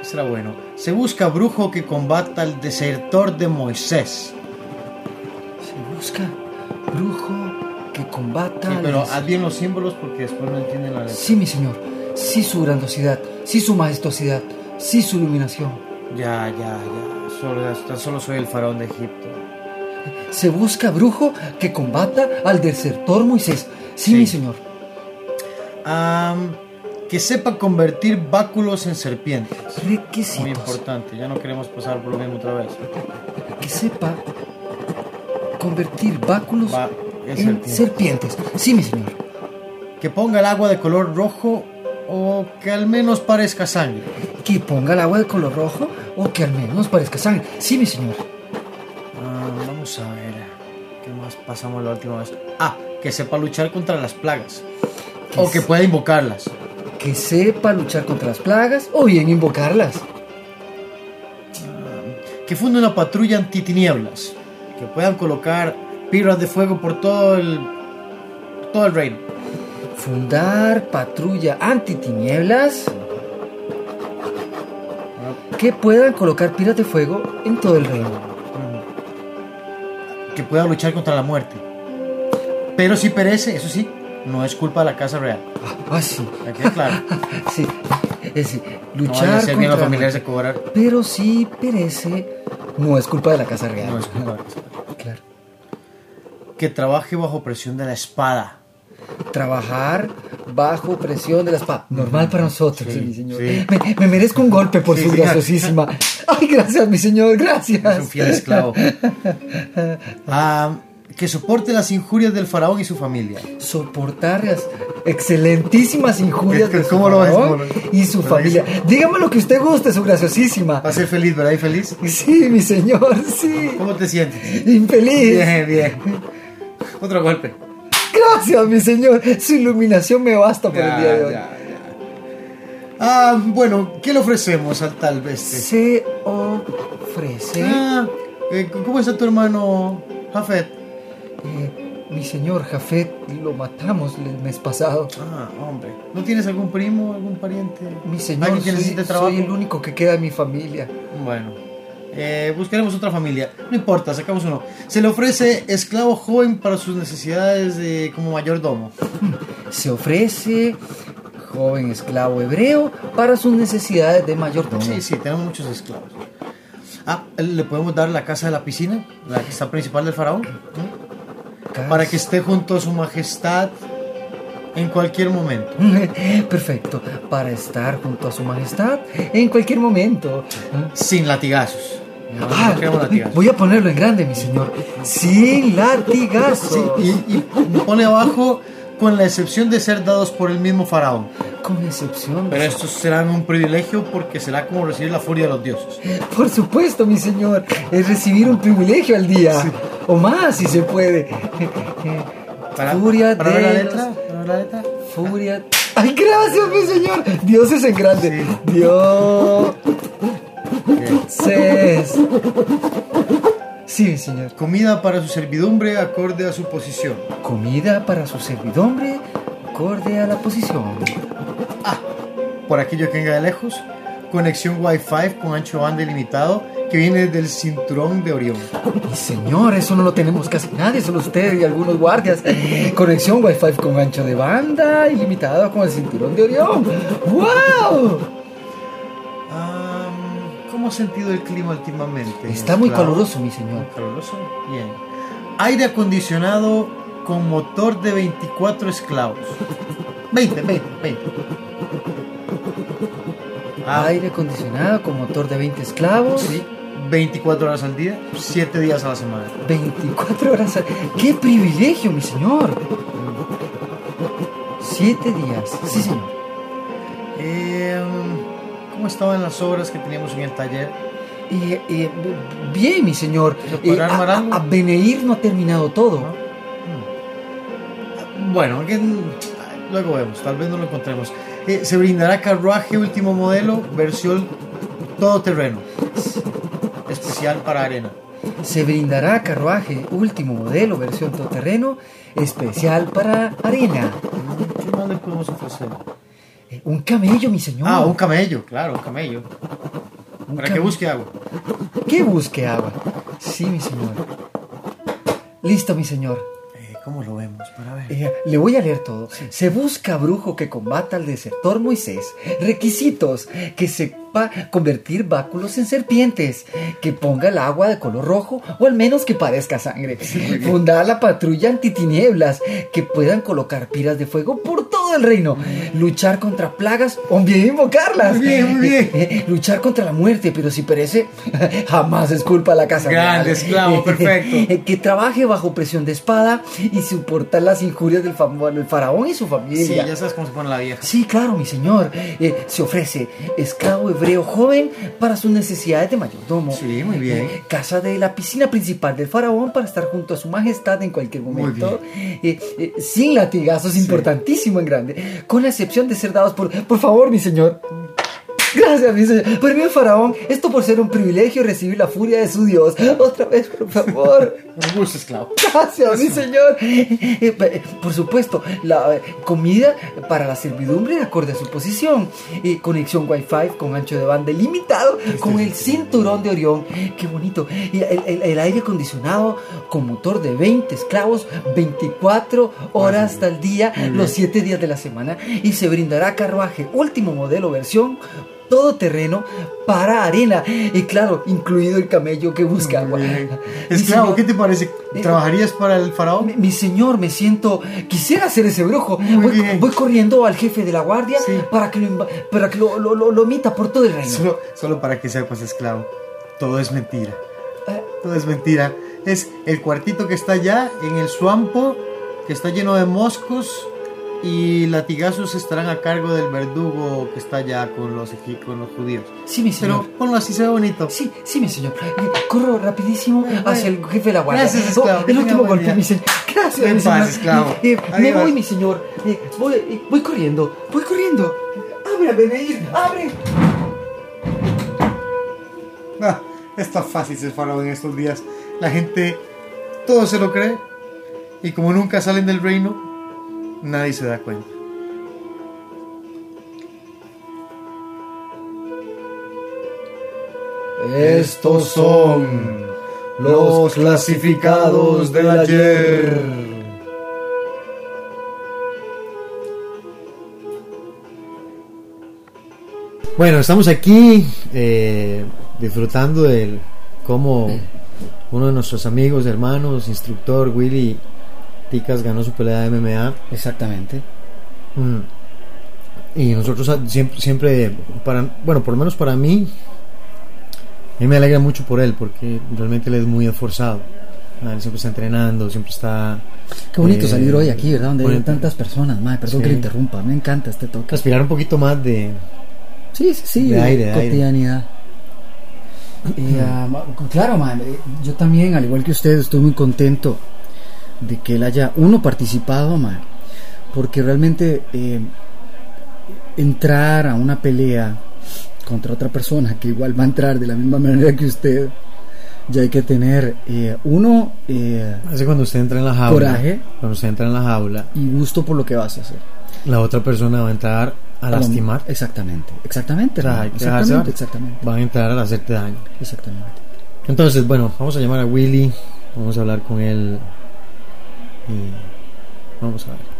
Será bueno. Se busca brujo que combata al desertor de Moisés. Se busca brujo combata... Sí, pero haz bien los símbolos porque después no entienden la letra. Sí, mi señor, sí su grandosidad, sí su majestuosidad, sí su iluminación. Ya, ya, ya. Solo, solo soy el faraón de Egipto. Se busca brujo que combata al desertor Moisés. Sí, Sí. mi señor. Que sepa convertir báculos en serpientes. Muy Requisitos. importante, ya no queremos pasar por lo mismo otra vez. Que sepa convertir báculos es en serpiente. serpientes. Sí, mi señor. Que ponga el agua de color rojo o que al menos parezca sangre. Que ponga el agua de color rojo o que al menos parezca sangre. Sí, mi señor. Ah, vamos a ver. ¿Qué más pasamos la última vez? Ah, que sepa luchar contra las plagas. Que O que pueda invocarlas. Que sepa luchar contra las plagas o bien invocarlas. Que funde una patrulla antitinieblas. Que puedan colocar piras de fuego por todo el, todo el reino. Fundar patrulla antitinieblas que puedan colocar piras de fuego en todo el reino. Que pueda luchar contra la muerte. Pero si perece, eso sí, no es culpa de la casa real. Ah, ah, sí. ¿Me queda claro? Sí. Es decir, No luchar a ser bien los familiares de cobrar. Pero si perece, no es culpa de la casa real. No es culpa de la casa real. Claro. Que trabaje bajo presión de la espada. Trabajar bajo presión de la espada. Normal para nosotros, Sí, mi señor. sí. Me, me merezco un golpe por Sí, su sí. graciosísima. Ay, gracias, mi señor, gracias. Es un fiel esclavo. Ah, que soporte las injurias del faraón y su familia. soportar las excelentísimas injurias de su ¿Cómo lo ves? faraón y su ¿Lo familia. Dígame lo que usted guste, su graciosísima. Va a ser feliz, ¿verdad? ¿Y feliz? Sí, mi señor, sí. ¿Cómo te sientes? Infeliz. Bien, bien. Otro golpe. Gracias, mi señor. Su iluminación me basta por el día de hoy. ya, ya. Ah, bueno, ¿qué le ofrecemos al tal bestia? Se ofrece, Ah, eh, ¿cómo está tu hermano Jafet? eh, mi señor Jafet, lo matamos el mes pasado. Ah, hombre. ¿No tienes algún primo, algún pariente? Mi señor, ¿Alguien que soy, trabajo? soy el único que queda en mi familia. Bueno, eh, buscaremos otra familia. No importa, sacamos uno. Se le ofrece esclavo joven para sus necesidades de, como mayordomo. Se ofrece joven esclavo hebreo para sus necesidades de mayordomo. Sí, sí, tenemos muchos esclavos. Ah, ¿le podemos dar la casa de la piscina? La que está principal del faraón. Para que esté junto a su majestad en cualquier momento. Perfecto, para estar junto a su majestad en cualquier momento. Sin latigazos. No, Ah, voy a ponerlo en grande, mi señor. Sin latigazo. Sí, y, y pone abajo con la excepción de ser dados por el mismo faraón. Con excepción. Pero estos serán un privilegio porque será como recibir la furia de los dioses. Por supuesto, mi señor. Es recibir un privilegio al día. O más, si se puede. Furia para de la los- letra, para la letra. Furia. ¡Ay, gracias, mi señor! Dios es en grande. Dios. Sí, señor. Comida para su servidumbre acorde a su posición. Comida para su servidumbre, acorde a la posición. Por aquello que venga de lejos, conexión Wi-Fi con ancho de banda ilimitado que viene del cinturón de Orión. Mi señor, eso no lo tenemos casi nadie, solo usted y algunos guardias. Conexión Wi-Fi con ancho de banda ilimitado con el cinturón de Orión. ¡Wow! Am, ¿Cómo ha sentido el clima últimamente? Está muy esclavo? caluroso, mi señor. Muy caluroso. Bien. Aire acondicionado con motor de 24 esclavos. 20, 20, 20. Ah, Aire acondicionado con motor de 20 esclavos. sí. 24 horas al día, 7 días a la semana. 24 horas. al- ¡Qué privilegio, mi señor! Siete días. Sí, señor. Eh, ¿Cómo estaban las obras que teníamos en el taller? Eh, eh, bien, mi señor. ¿Se podrá Eh, armar a, algo? a Beneir no ha terminado todo. Mm. Bueno, que- luego vemos, tal vez no lo encontremos. Eh, se brindará carruaje último modelo, versión todoterreno, especial para arena. Se brindará carruaje último modelo, versión todoterreno, especial para arena. ¿Qué más le podemos ofrecer? Eh, un camello, mi señor. Ah, un camello, claro, un camello. Un Para que busque agua. Que busque agua. Sí, mi señor. Listo, mi señor. Eh, ¿Cómo lo vemos? Para ver. Eh, le voy a leer todo. Se busca brujo que combata al desertor Moisés. Requisitos: que sepa convertir báculos en serpientes, que ponga el agua de color rojo o al menos que parezca sangre. Fundar la patrulla antitinieblas, que puedan colocar piras de fuego por todo el reino. Luchar contra plagas o bien invocarlas. Muy bien, muy bien. Eh, eh, luchar contra la muerte, pero si perece, jamás es culpa la casa. Grande, esclavo, perfecto. Que trabaje bajo presión de espada y soportar las injurias del, faraón y su Sí, familia. ya sabes cómo se pone la vieja. Sí, claro, mi señor. Eh, se ofrece esclavo hebreo joven para sus necesidades de mayordomo. Sí, muy bien. Eh, casa de la piscina principal del faraón para estar junto a su majestad en cualquier momento. Eh, eh, sin latigazos, importantísimo en grande. Con la excepción de ser dados por... Por favor, mi señor. Gracias, mi señor. Mí, faraón, esto por ser un privilegio recibir la furia de su Dios. Otra vez, por favor. Un gusto, esclavo. Gracias, mi señor. Eh, Por supuesto, la eh, comida para la servidumbre acorde a su posición. Eh, conexión Wi-Fi con ancho de banda ilimitado, con el cinturón de Orión. Qué bonito. Y el, el- el aire acondicionado con motor de 20 esclavos, 24 horas al día, los 7 días de la semana. Y se brindará carruaje último modelo versión todo terreno para arena y claro, incluido el camello que busca agua. Esclavo, señor- ¿qué te parece? ¿Trabajarías para el faraón? mi, mi señor, me siento. Quisiera ser ese brujo. Voy, voy corriendo al jefe de la guardia Sí. para que lo, para que lo, lo, lo- lo omita por todo el reino. Solo, solo para que sepas, esclavo. Todo es mentira. Eh, Todo es mentira. Es el cuartito que está allá en el suampo, que está lleno de moscos y latigazos estarán a cargo del verdugo que está allá con los, con los judíos. sí, mi señor. Pero ponlo así, se ve bonito. Sí, sí, mi señor. Eh, Corro rapidísimo hacia el jefe de la guardia. Gracias, esclavo. Oh, Que el último golpe, día. mi señor. Gracias, mi paz, señor. esclavo. Eh, me Adiós. voy, mi señor. Eh, voy, eh, voy corriendo. Voy corriendo. Abre, Beneir, abre. Ah, es tan fácil ser faraón en estos días. La gente todo se lo cree y como nunca salen del reino, nadie se da cuenta. Estos son los clasificados del ayer. Bueno, estamos aquí eh, disfrutando de cómo uno de nuestros amigos, hermanos, instructor Willy Ticas ganó su pelea de MMA. Exactamente. Mm. Y nosotros siempre, siempre, para, bueno, por lo menos para mí, a mí me alegra mucho por él, porque realmente él es muy esforzado. Él siempre está entrenando, siempre está... Qué bonito eh, salir hoy aquí, ¿verdad? Donde hay tantas personas, madre. Perdón Sí. que le interrumpa. Me encanta este toque. Aspirar un poquito más de... Sí, sí, sí. De aire, de aire. cotidianidad. Y, ah, claro, eh, yo también, al igual que usted, estoy muy contento de que él haya, uno, participado, man, porque realmente eh, entrar a una pelea contra otra persona que igual va a entrar de la misma manera que usted, ya hay que tener, eh, uno, eh, Hace cuando usted entra en la jaula. Coraje. Cuando usted entra en la jaula, y gusto por lo que vas a hacer. la otra persona va a entrar a lastimar. Exactamente, exactamente. O sea, hay hermano, que dejarse exactamente, exactamente, Van a entrar a hacerte daño. exactamente. Entonces, bueno, vamos a llamar a Willy. Vamos a hablar con él. Y vamos a ver.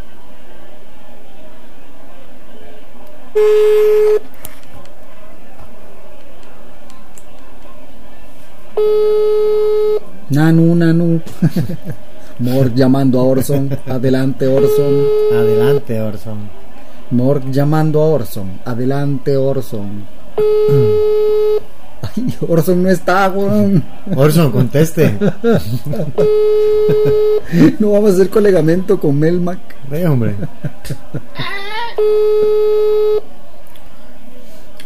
Nanu, nanu. Morg llamando a Orson. Adelante, Orson. Adelante, Orson. Morg llamando a Orson. Adelante, Orson. Ay, Orson no está, weón. Orson, conteste. No vamos a hacer colegamento con Melmac. Ve, hombre.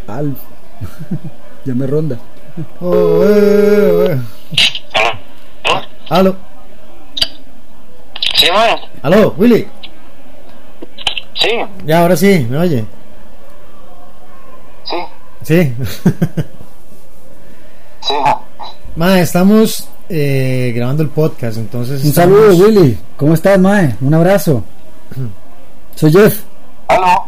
Alf. ya me ronda. Oh, eh, eh. Aló, Sí, aló, Willy. Sí, Ya, ahora sí, ¿me oye? Sí. sí. Ma, estamos eh, grabando el podcast, entonces. Un estamos- saludo, Willy. ¿Cómo estás, Mae? Un abrazo. Soy Jeff. ¿Aló?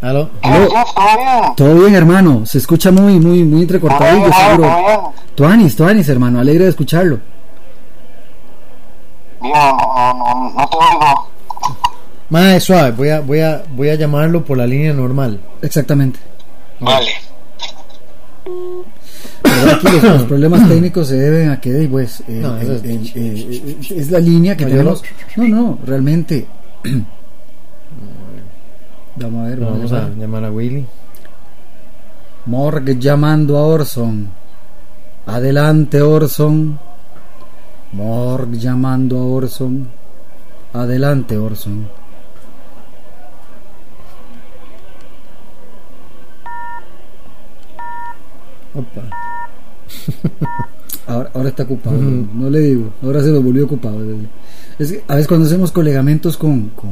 Aló. ¿Qué Aló. Jeff? ¿Todo bien? Todo bien, hermano. Se escucha muy, muy, muy ¿Todo bien, entrecortadillo, mae? seguro. ¿Todo bien? Tuanis, Tuanis, hermano. Alegre de escucharlo. Bien, no, no, no te oigo. Ma, suave, voy a, voy a, voy a llamarlo por la línea normal. Exactamente. Vale. Aquí los, los problemas técnicos se deben a que, pues, eh, No, es- el- el- es la línea que No, tenemos. No, no, realmente. Vamos a ver, vamos, Vamos a a ver. llamar a Willy. Morg llamando a Orson. Adelante, Orson. Morg llamando a Orson. Adelante, Orson. Opa. Ahora, ahora está ocupado, no le digo, ahora se lo volvió ocupado. Es que a veces cuando hacemos colegamentos con, con,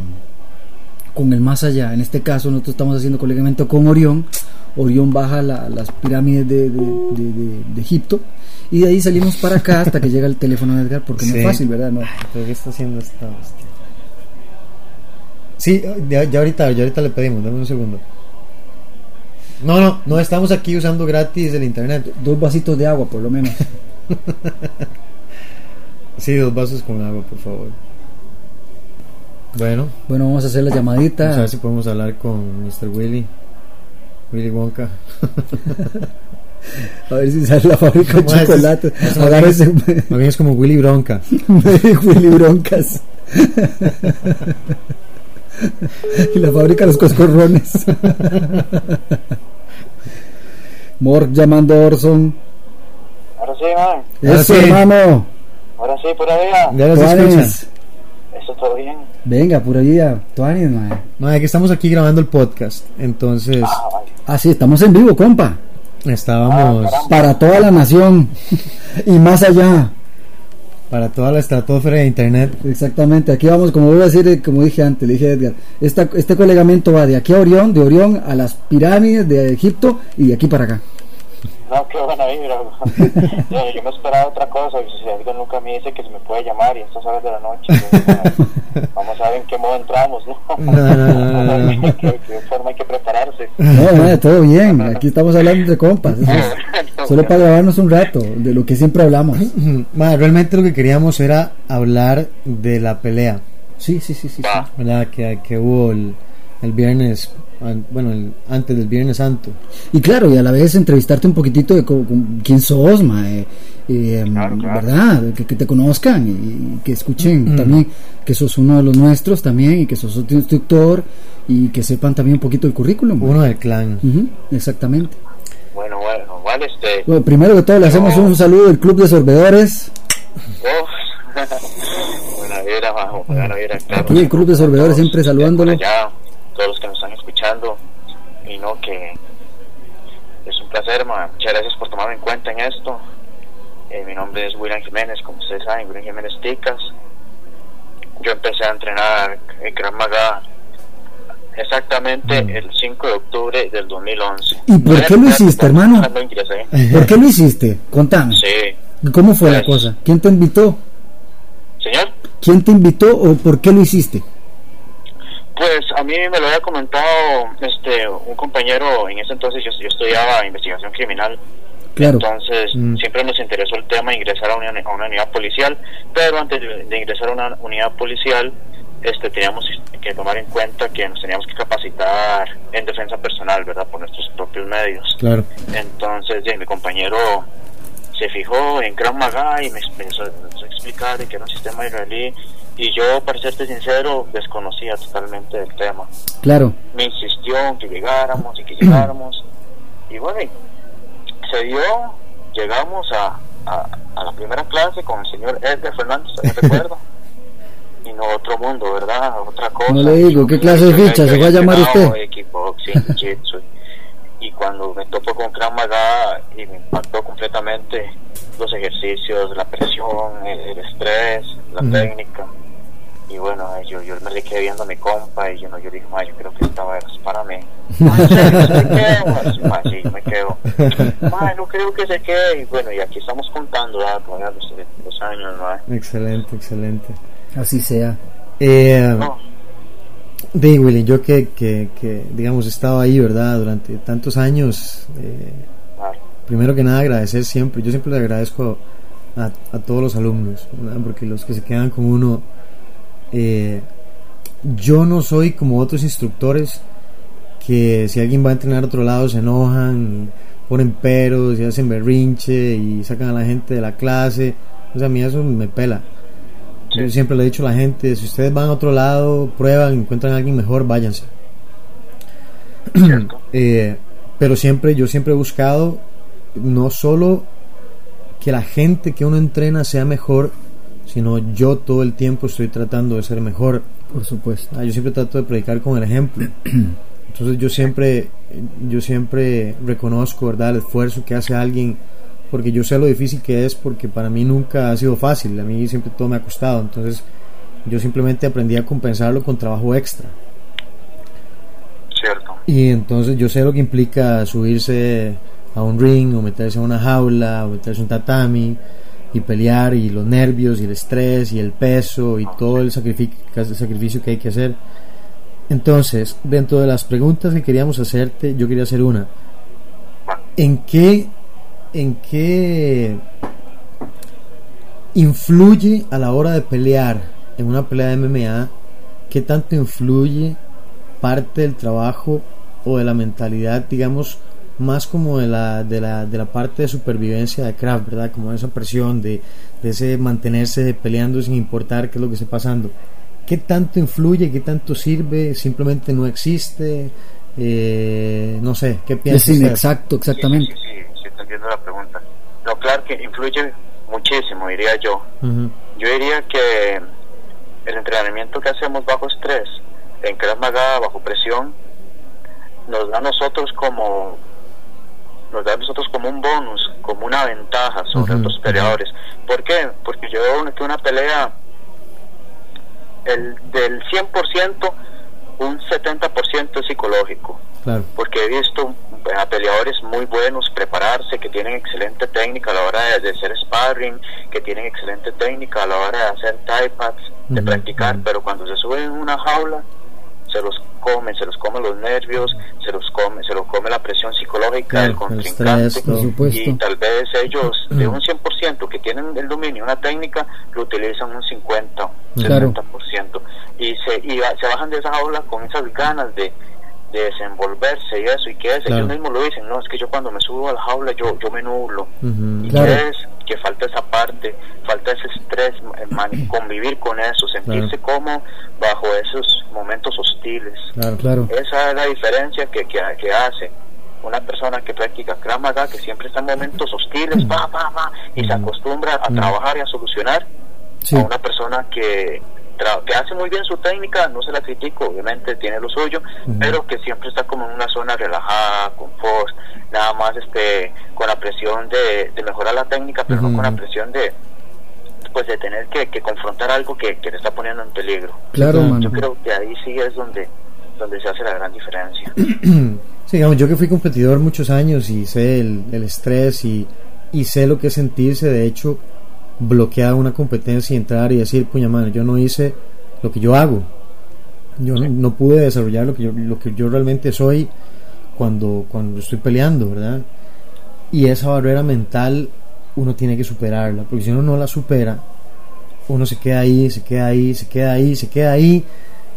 con el más allá, en este caso nosotros estamos haciendo colegamento con Orión, Orión baja la- las pirámides de, de- de- de- de Egipto y de ahí salimos para acá hasta que llega el teléfono de Edgar, porque no es fácil, ¿verdad? No. ¿Pero qué está haciendo esta hostia? Sí, ya, ya ahorita, ya ahorita le pedimos, dame un segundo. No, no, no estamos aquí usando gratis el internet. Dos vasitos de agua, por lo menos. Sí, dos vasos con agua, por favor. Bueno, Bueno, vamos a hacer la llamadita. vamos a ver si podemos hablar con Mr. Willy. Willy Wonka. A ver si sale la fábrica de es- chocolate. es- Más bien es como Willy Bronca. Willy Broncas. y la fábrica de los coscorrones. Morg llamando a Orson. Ahora sí, mae. Ahora Eso, sí. hermano. Ahora sí, por ahí. Ya los escucha. Tuanis. Eso todo bien. Venga, pura vida. Tuanis, mae. Madre, que estamos aquí grabando el podcast. Entonces, Ah, vale. Ah, sí, estamos en vivo, compa. estábamos Ah. Para toda la nación. y más allá. Para toda la estratosfera de internet. Exactamente, aquí vamos, como voy a decir, eh, como dije antes, le dije Edgar, esta, este colegamento va de aquí a Orión, de Orión a las pirámides de Egipto y de aquí para acá. No, qué buena vibra. yo, yo me esperaba otra cosa. y Si alguien nunca me dice que se me puede llamar y a estas horas de la noche. mae, vamos a ver en qué modo entramos, ¿no? No, no, no, no, no. ¿De qué, qué forma hay que prepararse? No, no, todo bien, aquí estamos hablando de compas, es solo para grabarnos un rato, de lo que siempre hablamos. Madre, realmente lo que queríamos era hablar de la pelea, Sí, sí, sí, sí. sí. Que, que hubo el, el viernes, bueno, el- antes del Viernes Santo. Y claro, y a la vez entrevistarte un poquitito de con quién sos, mae, eh, Claro, claro. ¿verdad? Que, que te conozcan y, que escuchen Mm. también que sos uno de los nuestros también y que sos otro instructor y que sepan también un poquito el currículum. Uno del clan. Exactamente. Bueno, bueno, vale, este. Bueno, primero que todo le hacemos un saludo del Club de Sorbedores. Buena vibra, bajo, buena vibra, claro. Aquí el Club de Sorbedores Todos, siempre saludándolo. allá, todos los que nos. Y no, que es un placer, ma. Muchas gracias por tomarme en cuenta en esto. Eh, mi nombre es William Jiménez, como ustedes saben, William Jiménez Ticas. Yo empecé a entrenar en Krav Maga exactamente Mm. el 5 de octubre del 2011. ¿Y por qué lo hiciste, hermano? ¿Por qué lo hiciste? Contame. Sí. ¿Cómo fue la Pues- cosa? ¿Quién te invitó? Señor, ¿Quién te invitó o por qué lo hiciste? Pues a mí me lo había comentado este un compañero, en ese entonces yo, yo estudiaba investigación criminal, Claro. entonces Mm. siempre nos interesó el tema de ingresar a una, a una unidad policial, pero antes de, de ingresar a una unidad policial este teníamos que tomar en cuenta que nos teníamos que capacitar en defensa personal, ¿verdad? Por nuestros propios medios. Claro. Entonces mi compañero se fijó en Krav Maga y me empezó, a explicar que era un sistema israelí y yo, para serte sincero, desconocía totalmente del tema. Claro. Me insistió en que llegáramos y que llegáramos y bueno, se dio, llegamos a, a, a la primera clase con el señor Edgar Fernández, ¿me recuerdo? y no otro mundo, ¿verdad? Otra cosa. No le digo, ¿qué clase de ficha se va a llamar usted? Kickboxing, jiu-jitsu. y cuando me topo con Krav Maga y me impactó completamente los ejercicios, la presión, el, el estrés, la técnica. Y bueno, yo, yo me le quedé viendo a mi compa y yo, no, yo dije, ma, yo creo que esta es para mí. Ma, ¿en serio se queda? Sí, me quedo. Ma, no creo que se quede. Y bueno, y aquí estamos contando, ¿verdad? Todavía los, los años, ¿no? Excelente, excelente. Así sea. Eh, No, Willy, yo que, que, que, digamos, he estado ahí, ¿verdad? Durante tantos años. eh, primero que nada agradecer siempre, yo siempre le agradezco a, a todos los alumnos, ¿verdad? porque los que se quedan con uno, eh, yo no soy como otros instructores que si alguien va a entrenar a otro lado se enojan, ponen peros y hacen berrinche y sacan a la gente de la clase, o sea, a mí eso me pela. Sí. Yo siempre le he dicho a la gente, si ustedes van a otro lado, prueban, encuentran a alguien mejor, váyanse. Eh, pero siempre, yo siempre he buscado no solo que la gente que uno entrena sea mejor, sino yo todo el tiempo estoy tratando de ser mejor. Por supuesto. Ah, yo siempre trato de predicar con el ejemplo. Entonces yo siempre, yo siempre reconozco, ¿verdad? El esfuerzo que hace alguien, porque yo sé lo difícil que es, porque para mí nunca ha sido fácil, a mí siempre todo me ha costado. Entonces yo simplemente aprendí a compensarlo con trabajo extra. Cierto. Y entonces yo sé lo que implica subirse a un ring o meterse a una jaula o meterse a un tatami y pelear y los nervios y el estrés y el peso y todo el sacrificio, que hay que hacer. Entonces, dentro de las preguntas que queríamos hacerte, yo quería hacer una. ¿En qué, en qué influye a la hora de pelear en una pelea de MMA? ¿Qué tanto influye parte del trabajo o de la mentalidad, digamos, más como de la, de la, de la parte de supervivencia de Kraft, ¿verdad? Como esa presión de, de ese mantenerse peleando sin importar qué es lo que esté pasando. ¿Qué tanto influye? ¿Qué tanto sirve? ¿Simplemente no existe? Eh, no sé, ¿qué Es piensas? usted? inexacto, exactamente. Sí, sí, sí, sí, te entiendo la pregunta. No, claro que influye muchísimo, diría yo. Yo diría que el entrenamiento que hacemos bajo estrés, en Krav Maga, bajo presión, nos da a nosotros como nos da a nosotros como un bonus, como una ventaja sobre Ujú, otros peleadores. ¿Por qué? Porque yo veo que una pelea el del 100%, un 70% es psicológico Claro, porque he visto a peleadores muy buenos prepararse, que tienen excelente técnica a la hora de, de hacer sparring, que tienen excelente técnica a la hora de hacer tie pads, de practicar, pero cuando se suben en una jaula, se los come, se los come los nervios, se los come, se los come la presión psicológica del Claro, el contrincante. Y tal vez ellos, de un 100% que tienen el dominio, una técnica, lo utilizan un 50, Claro. 70%. Y, se, y se bajan de esa jaula con esas ganas de, de desenvolverse y eso. ¿Y qué es? Claro. Ellos mismos lo dicen, no, es que yo cuando me subo a la jaula yo, yo me nublo. Ujú, ¿Y Claro. qué es? Que falta esa parte, falta ese estrés, man- convivir con eso, sentirse como bajo esos momentos hostiles. claro, Claro. Esa es la diferencia que, que, que hace una persona que practica Krav que siempre está en momentos hostiles, pa, pa, pa, y se acostumbra a trabajar y a solucionar, Sí. a una persona que, que hace muy bien su técnica, no se la critico, obviamente tiene lo suyo, Ujú. pero que siempre está como en una zona relajada, confort, nada más este con la presión de, de mejorar la técnica, pero no Ujú. con la presión de pues de tener que, que confrontar algo que, que le está poniendo en peligro. Claro, mano. Yo creo que ahí sí es donde, donde se hace la gran diferencia. Sí, digamos, yo que fui competidor muchos años y sé el, el estrés y, y sé lo que es sentirse, de hecho, bloquear una competencia y entrar y decir, puña mano, yo no hice lo que yo hago. Yo no, no pude desarrollar lo que yo, lo que yo realmente soy cuando, cuando estoy peleando, ¿verdad? Y esa barrera mental uno tiene que superarla, porque si uno no la supera, uno se queda ahí, se queda ahí, se queda ahí, se queda ahí,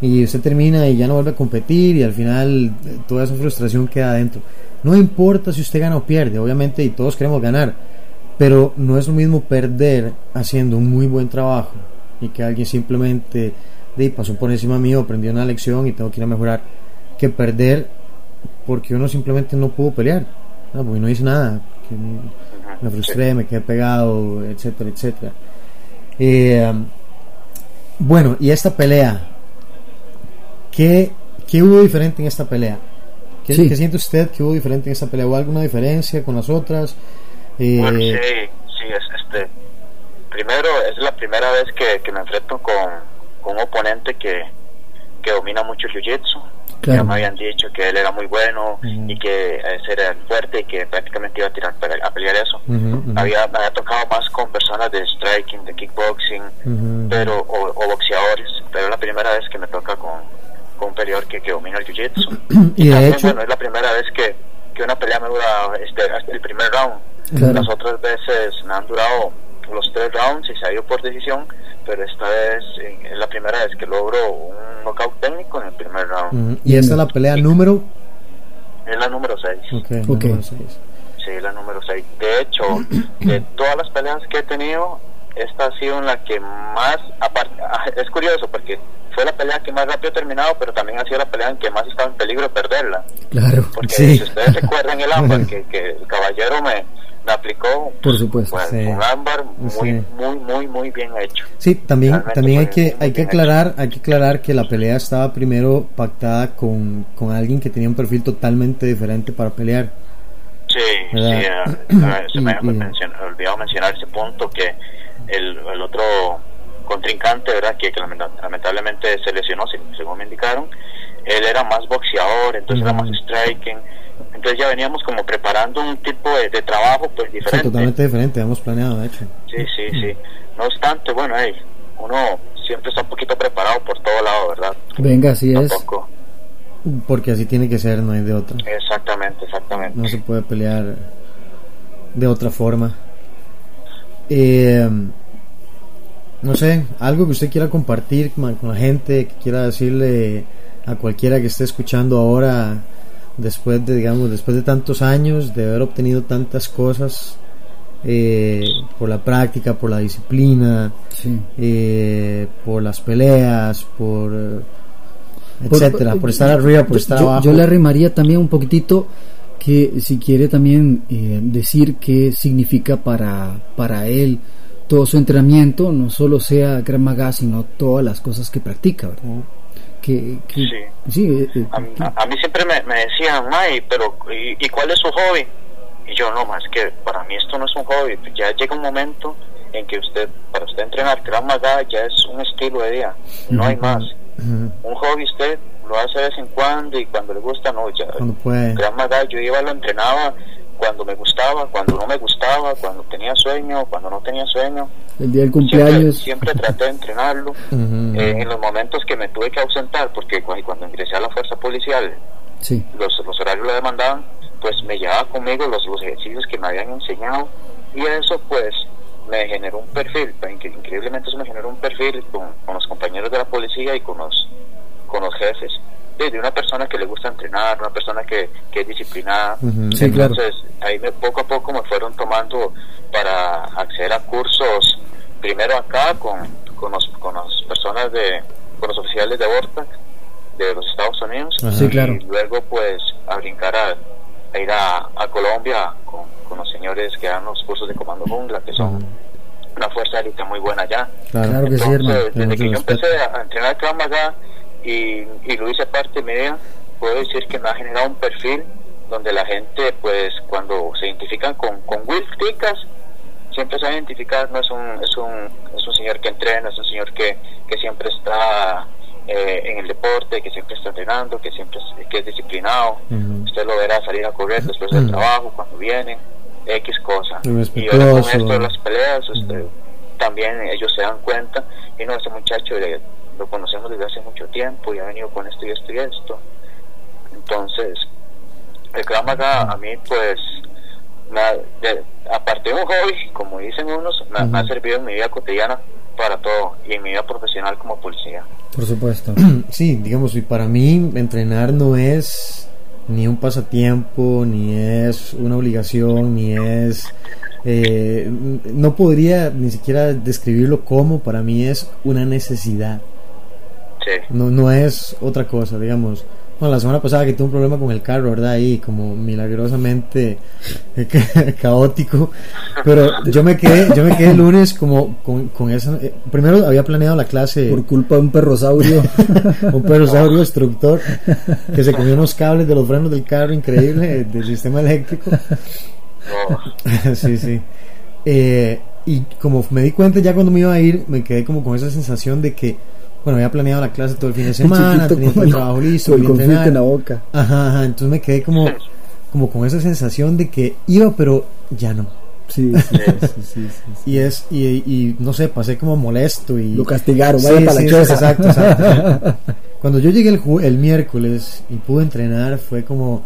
y usted termina y ya no vuelve a competir, y al final eh, toda esa frustración queda adentro. No importa si usted gana o pierde, obviamente, y todos queremos ganar, pero no es lo mismo perder haciendo un muy buen trabajo y que alguien simplemente de, pasó por encima mío, aprendió una lección y tengo que ir a mejorar, que perder porque uno simplemente no pudo pelear, ¿no? porque no hice nada, que me frustré, me quedé pegado, etcétera, etcétera. Eh, bueno, y esta pelea, ¿qué, ¿qué hubo diferente en esta pelea? ¿Qué, Sí. qué siente usted que hubo diferente en esta pelea? ¿Hubo alguna diferencia con las otras? Eh, Bueno, sí, sí, es este. Primero, es la primera vez que, que me enfrento con, con un oponente que, que domina mucho el jiu-jitsu. Claro. Ya me habían dicho que él era muy bueno Ujú. y que ese era fuerte y que prácticamente iba a tirar para- a pelear eso. Había, me había tocado más con personas de striking, de kickboxing, pero o, o boxeadores. Pero es la primera vez que me toca con, con un peleador que, que domina el jiu-jitsu. Y de también, hecho, bueno, es la primera vez que, que una pelea me dura este, hasta el primer round. Claro. Las otras veces me han durado los tres rounds y se ha ido por decisión, pero esta vez es la primera vez que logro un knockout técnico en el primer round. ujú, y esta es la pelea número. Es la número 6. Ok, Ok. número seis. Sí, la número 6. De hecho, de todas las peleas que he tenido, esta ha sido en la que más, aparte, es curioso porque fue la pelea que más rápido he terminado, pero también ha sido la pelea en que más estaba en peligro de perderla. Claro, Porque Sí. si ustedes recuerdan el ámbar que, que el caballero me, me aplicó, por supuesto. pues, Sí. un ámbar muy, Sí. muy, muy, muy bien hecho. Sí, también, Realmente también hay que, hay que aclarar, hay que aclarar que la pelea estaba primero pactada con, con alguien que tenía un perfil totalmente diferente para pelear. Sí, ¿Verdad? sí, eh, se me he olvidado mencionar ese punto que el, el otro contrincante, ¿verdad? Que, que lamenta- lamentablemente se lesionó, se- según me indicaron, él era más boxeador, entonces era más striking, entonces ya veníamos como preparando un tipo de, de trabajo pues Sí, diferente. totalmente diferente, hemos planeado, de hecho. Sí, sí, sí. No obstante, bueno, hey, uno siempre está un poquito preparado por todo lado, ¿verdad? Venga, así es. Porque así tiene que ser, no hay de otra. Exactamente, exactamente. No se puede pelear de otra forma. Eh, no sé, algo que usted quiera compartir con la gente, que quiera decirle a cualquiera que esté escuchando ahora, después de, digamos, después de tantos años, de haber obtenido tantas cosas eh, por la práctica, por la disciplina, Sí. eh, por las peleas, por Por- etcétera, por, estar arriba, por yo, estar yo- abajo. yo le arrimaría también un poquitito que si quiere también eh, decir qué significa para, para él todo su entrenamiento, no solo sea Krav Maga, sino todas las cosas que practica, ¿verdad? Que, que- Sí. sí, eh, eh, A, a- mí siempre me, me decían, May, pero ¿y, y cuál es su hobby? Y yo, no, más que para mí esto no es un hobby. Ya llega un momento en que usted, para usted entrenar Krav Maga ya es un estilo de vida, no hay más. Un hobby usted lo hace de vez en cuando y cuando le gusta, no, ya. Cuando puede. Krav Maga yo iba, lo entrenaba cuando me gustaba, cuando no me gustaba, cuando tenía sueño, cuando no tenía sueño. el día del Siempre, cumpleaños, siempre traté de entrenarlo. Ujú, Eh, en los momentos que me tuve que ausentar, porque cu- cuando ingresé a la fuerza policial sí, los, los horarios lo demandaban, pues me llevaba conmigo los, los ejercicios que me habían enseñado y eso pues me generó un perfil, pues, incre- increíblemente eso me generó un perfil con, con los compañeros de la policía y con los, con los jefes, de, de una persona que le gusta entrenar, una persona que, que es disciplinada. Sí, claro. Entonces ahí me, poco a poco me fueron tomando para acceder a cursos, primero acá con, con, los, con las personas de, con los oficiales de Vortac de los Estados Unidos. Sí, claro. y luego pues a brincar a, a ir a, a Colombia con, con los señores que dan los cursos de comando jungla que son una fuerza élite muy buena allá Claro. Claro que sí, entonces desde que yo empecé a, a entrenar Krav Maga y, y lo hice parte de mi vida puedo decir que me ha generado un perfil donde la gente pues cuando se identifican con, con Will Ticas siempre se va a identificar no es un es un es un señor que entrena es un señor que, que siempre está eh, en el deporte que siempre está entrenando que siempre es, que es disciplinado. Usted lo verá salir a correr después del trabajo cuando viene X cosa. Y ahora con esto de las peleas usted, también ellos se dan cuenta y no ese muchacho de lo conocemos desde hace mucho tiempo y ha venido con esto y esto y esto. Entonces, el Krav a mí pues, aparte de un hobby, como dicen unos, me, ha servido en mi vida cotidiana para todo y en mi vida profesional como policía. Por supuesto. Sí, digamos, y para mí entrenar no es ni un pasatiempo, ni es una obligación, ni es... Eh, no podría ni siquiera describirlo como, para mí es una necesidad. Sí. No, no es otra cosa, digamos. Bueno, la semana pasada que tuve un problema con el carro, ¿verdad? Ahí como milagrosamente caótico. Pero yo me quedé, yo me quedé el lunes como con, con esa... Eh, primero había planeado la clase... Por culpa de un perrosaurio. un perrosaurio destructor que se comió unos cables de los frenos del carro, increíble, del sistema eléctrico. sí, sí. Eh, y como me di cuenta ya cuando me iba a ir, me quedé como con esa sensación de que bueno, había planeado la clase todo el fin de semana, tenía el trabajo listo, el conflicto en la boca. Ajá, ajá, entonces me quedé como, como con esa sensación de que iba, pero ya no. Sí, sí, sí, sí, Y es, y, y, no sé, pasé como molesto y... Lo castigaron, vaya para la choza. Exacto, exacto. Cuando yo llegué el, el miércoles y pude entrenar, fue como...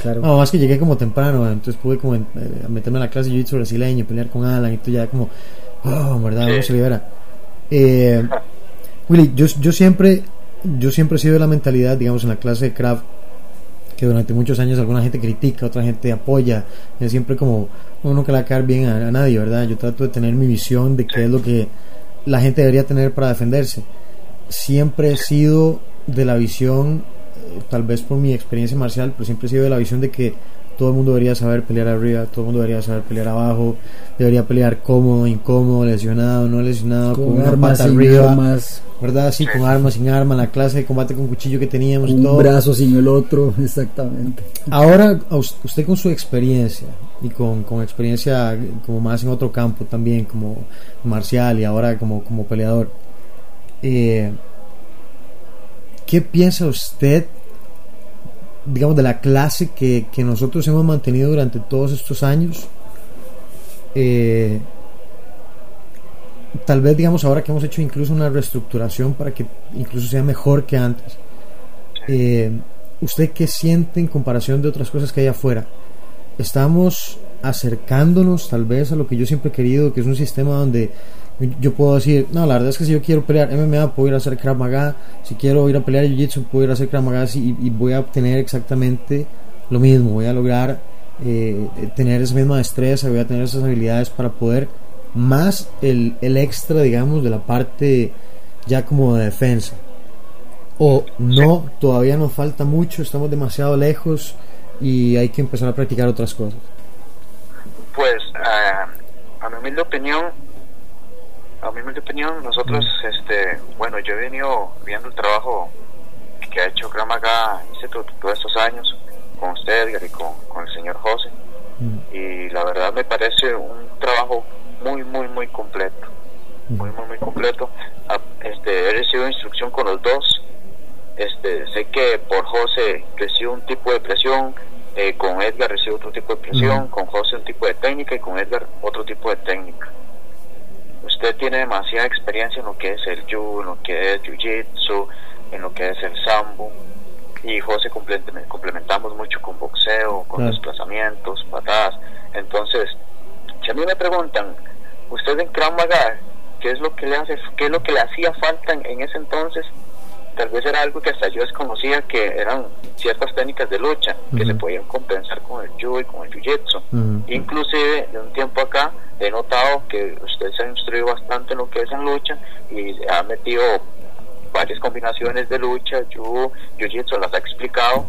Claro. No, más que llegué como temprano, entonces pude como eh, meterme a la clase de jiu-jitsu brasileño, pelear con Alan y tú ya como, oh, verdad, no se libera. Eh, Willy, yo, yo siempre yo siempre he sido de la mentalidad, digamos, en la clase de craft, que durante muchos años alguna gente critica, otra gente apoya, es siempre como uno que le va a caer bien a, nadie, ¿verdad? Yo trato de tener mi visión de qué es lo que la gente debería tener para defenderse. Siempre he sido de la visión, eh, tal vez por mi experiencia marcial, pero siempre he sido de la visión de que todo el mundo debería saber pelear arriba, todo el mundo debería saber pelear abajo, debería pelear cómodo, incómodo, lesionado, no lesionado, con, con armas, sin arriba, armas. ¿verdad? Sí, con armas, sin armas, la clase de combate con cuchillo que teníamos. Un brazo sin el otro, exactamente. Ahora, usted con su experiencia y con, con experiencia como más en otro campo también, como marcial y ahora como, como peleador, eh, ¿qué piensa usted digamos, de la clase que, que nosotros hemos mantenido durante todos estos años. Eh, tal vez, digamos, ahora que hemos hecho incluso una reestructuración para que incluso sea mejor que antes. Eh, ¿Usted qué siente en comparación de otras cosas que hay afuera? ¿Estamos acercándonos tal vez a lo que yo siempre he querido, que es un sistema donde yo puedo decir, no, la verdad es que si yo quiero pelear MMA, puedo ir a hacer Krav si quiero ir a pelear Jiu-Jitsu, puedo ir a hacer Krav Maga y, y, voy a obtener exactamente lo mismo, voy a lograr eh, tener esa misma destreza, voy a tener esas habilidades para poder más el, el extra, digamos, de la parte ya como de defensa. O no, todavía nos falta mucho, estamos demasiado lejos y hay que empezar a practicar otras cosas. Pues, uh, a mi humilde opinión, a mi opinión, nosotros, mm. este, bueno, yo he venido viendo el trabajo que ha hecho Gramaga Institute todos estos años con usted, Edgar, y con, el señor José. Mm. Y la verdad me parece un trabajo muy, muy, muy completo. Mm. Muy, muy, muy completo. Ah, este, he recibido instrucción con los dos. Este, sé que por José recibo un tipo de presión, eh, con Edgar recibo otro tipo de presión, con José un tipo de técnica y con Edgar otro tipo de técnica usted tiene demasiada experiencia en lo que es el yu, en lo que es jiu-jitsu, en lo que es el sambo. Y José complementamos mucho con boxeo, con desplazamientos, patadas. Entonces, si a mí me preguntan, usted en Krav Maga, ¿qué es lo que le hace, qué es lo que le hacía falta en, ese entonces? Tal vez era algo que hasta yo desconocía que eran ciertas técnicas de lucha que se podían compensar con el yu y con el jiu-jitsu. Inclusive de un tiempo acá he notado que usted se ha instruido bastante en lo que es en lucha y ha metido varias combinaciones de lucha, yo, jiu-jitsu las ha explicado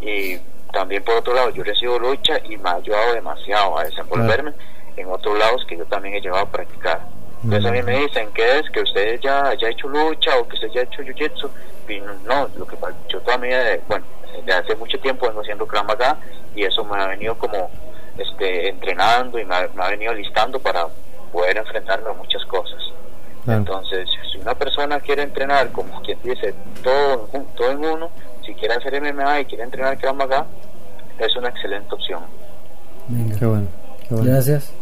y también por otro lado yo recibo lucha y me ha ayudado demasiado a desenvolverme en otros lados que yo también he llevado a practicar. Entonces a mí me dicen que es que usted ya haya hecho lucha o que usted ya ha hecho jiu-jitsu y no, lo que yo también, bueno, desde hace mucho tiempo vengo haciendo Krav Maga y eso me ha venido como este, entrenando y me ha, venido listando para poder enfrentarme a muchas cosas. Entonces, si una persona quiere entrenar, como quien dice, todo, todo en uno, si quiere hacer MMA y quiere entrenar Krav Maga, es una excelente opción. Qué bueno, Gracias.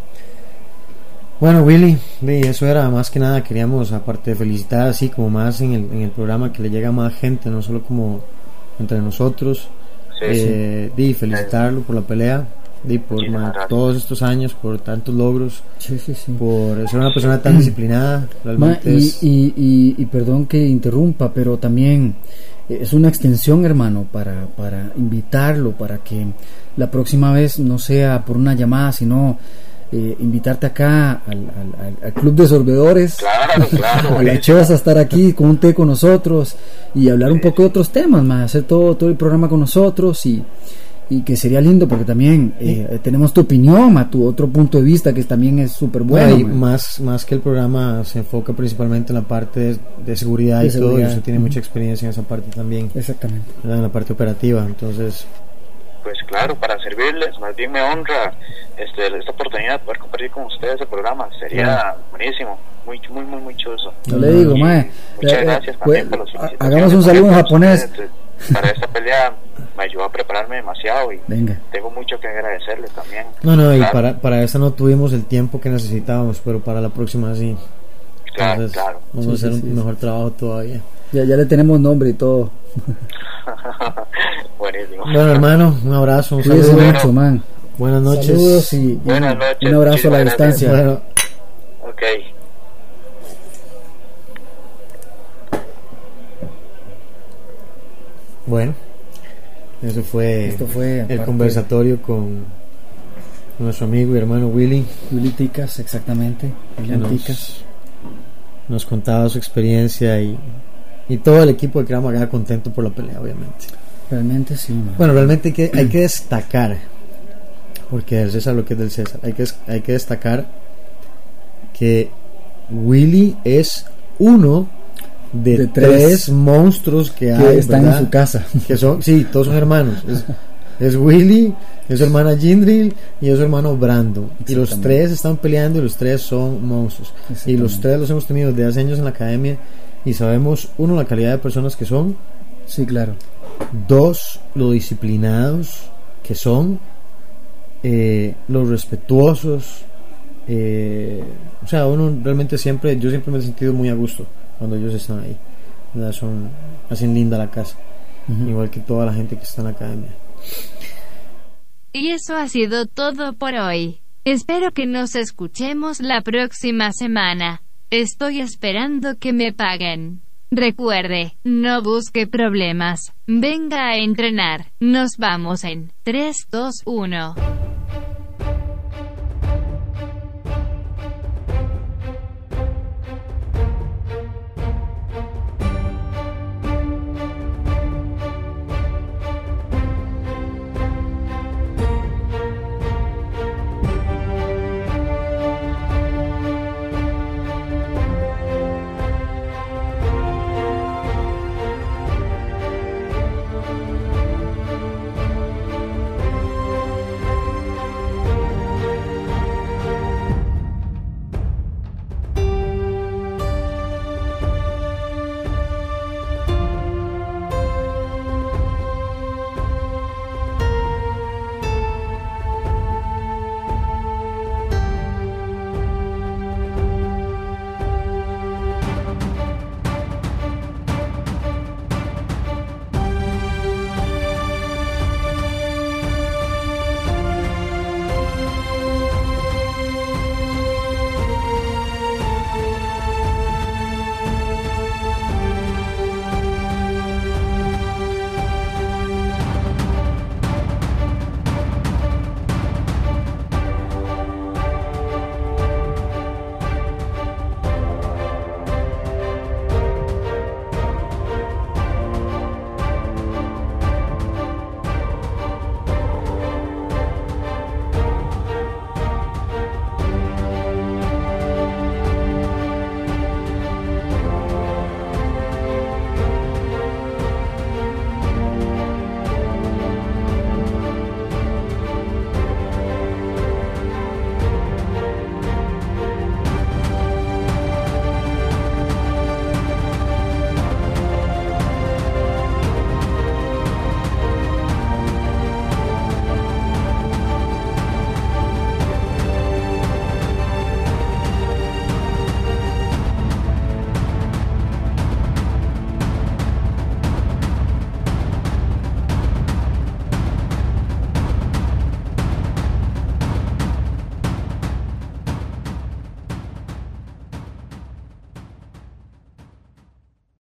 Bueno, Willy, de eso era más que nada. Queríamos, aparte de felicitar, así como más en el, en el programa, que le llega a más gente, no solo como entre nosotros. Sí, eh, di, felicitarlo por la pelea, di, por todos estos años, por tantos logros, Sí, sí, sí. por ser una persona tan disciplinada. Ma, Realmente y, es- y, y, y perdón que interrumpa, pero también es una extensión, hermano, para, para invitarlo, para que la próxima vez no sea por una llamada, sino eh, invitarte acá al, al, al- club de sorbedores. Claro, claro. a la buenísimo. Chivas a estar aquí con un té con nosotros y hablar un poco de otros temas, más hacer todo, todo el programa con nosotros y, y que sería lindo porque también eh, tenemos tu opinión, a tu otro punto de vista que también es súper bueno. y man. más, más que el programa se enfoca principalmente en la parte de, de seguridad De y todo, y usted tiene mucha experiencia en esa parte también, Exactamente. ¿verdad? en la parte operativa. Entonces, Pues claro, para servirles, más bien me honra este, esta oportunidad de poder compartir con ustedes el programa. Sería buenísimo, muy, muy, muy, muy chuzo. Yo le digo, mae, Muchas eh, gracias eh, pues, por hagamos un saludo en japonés. ustedes. Para esta pelea me ayudó a prepararme demasiado y Venga. tengo mucho que agradecerles también. no, no, y para, para esa no tuvimos el tiempo que necesitábamos, pero para la próxima sí. Claro, Entonces, claro. vamos Sí, a hacer sí, un sí, mejor trabajo todavía. Ya, ya le tenemos nombre y todo. Buenísimo. Bueno, hermano, un abrazo, un saludo. mucho, man. Buenas noches. Saludos y, y Buenas noches, un abrazo a la distancia. Bueno, Ok. bueno, eso fue, Esto fue, el conversatorio con nuestro amigo y hermano Willy. Willy Ticas, exactamente. William nos, Ticas. nos contaba su experiencia y, y todo el equipo de Krav Maga contento por la pelea, obviamente. Realmente sí, man. Bueno, realmente hay que, hay que destacar, porque el César lo que es del César, hay que, hay que destacar que Willy es uno de, De tres, tres monstruos que, que hay, están ¿verdad? en su casa. Que son, sí, todos son hermanos. Es, es Willy, es su hermana Jindril y es su hermano Brando. Y los tres están peleando y los tres son monstruos. Y los tres los hemos tenido desde hace años en la academia y sabemos, uno, la calidad de personas que son, Sí, claro. Dos, lo disciplinados que son, eh, los respetuosos. eh, o sea, uno realmente siempre, yo siempre me he sentido muy a gusto cuando ellos están ahí. ¿verdad? Son, hacen linda la casa, igual que toda la gente que está en la academia. Y eso ha sido todo por hoy. Espero que nos escuchemos la próxima semana. Estoy esperando que me paguen. Recuerde, no busque problemas. Venga a entrenar. Nos vamos en 3, 2, 1.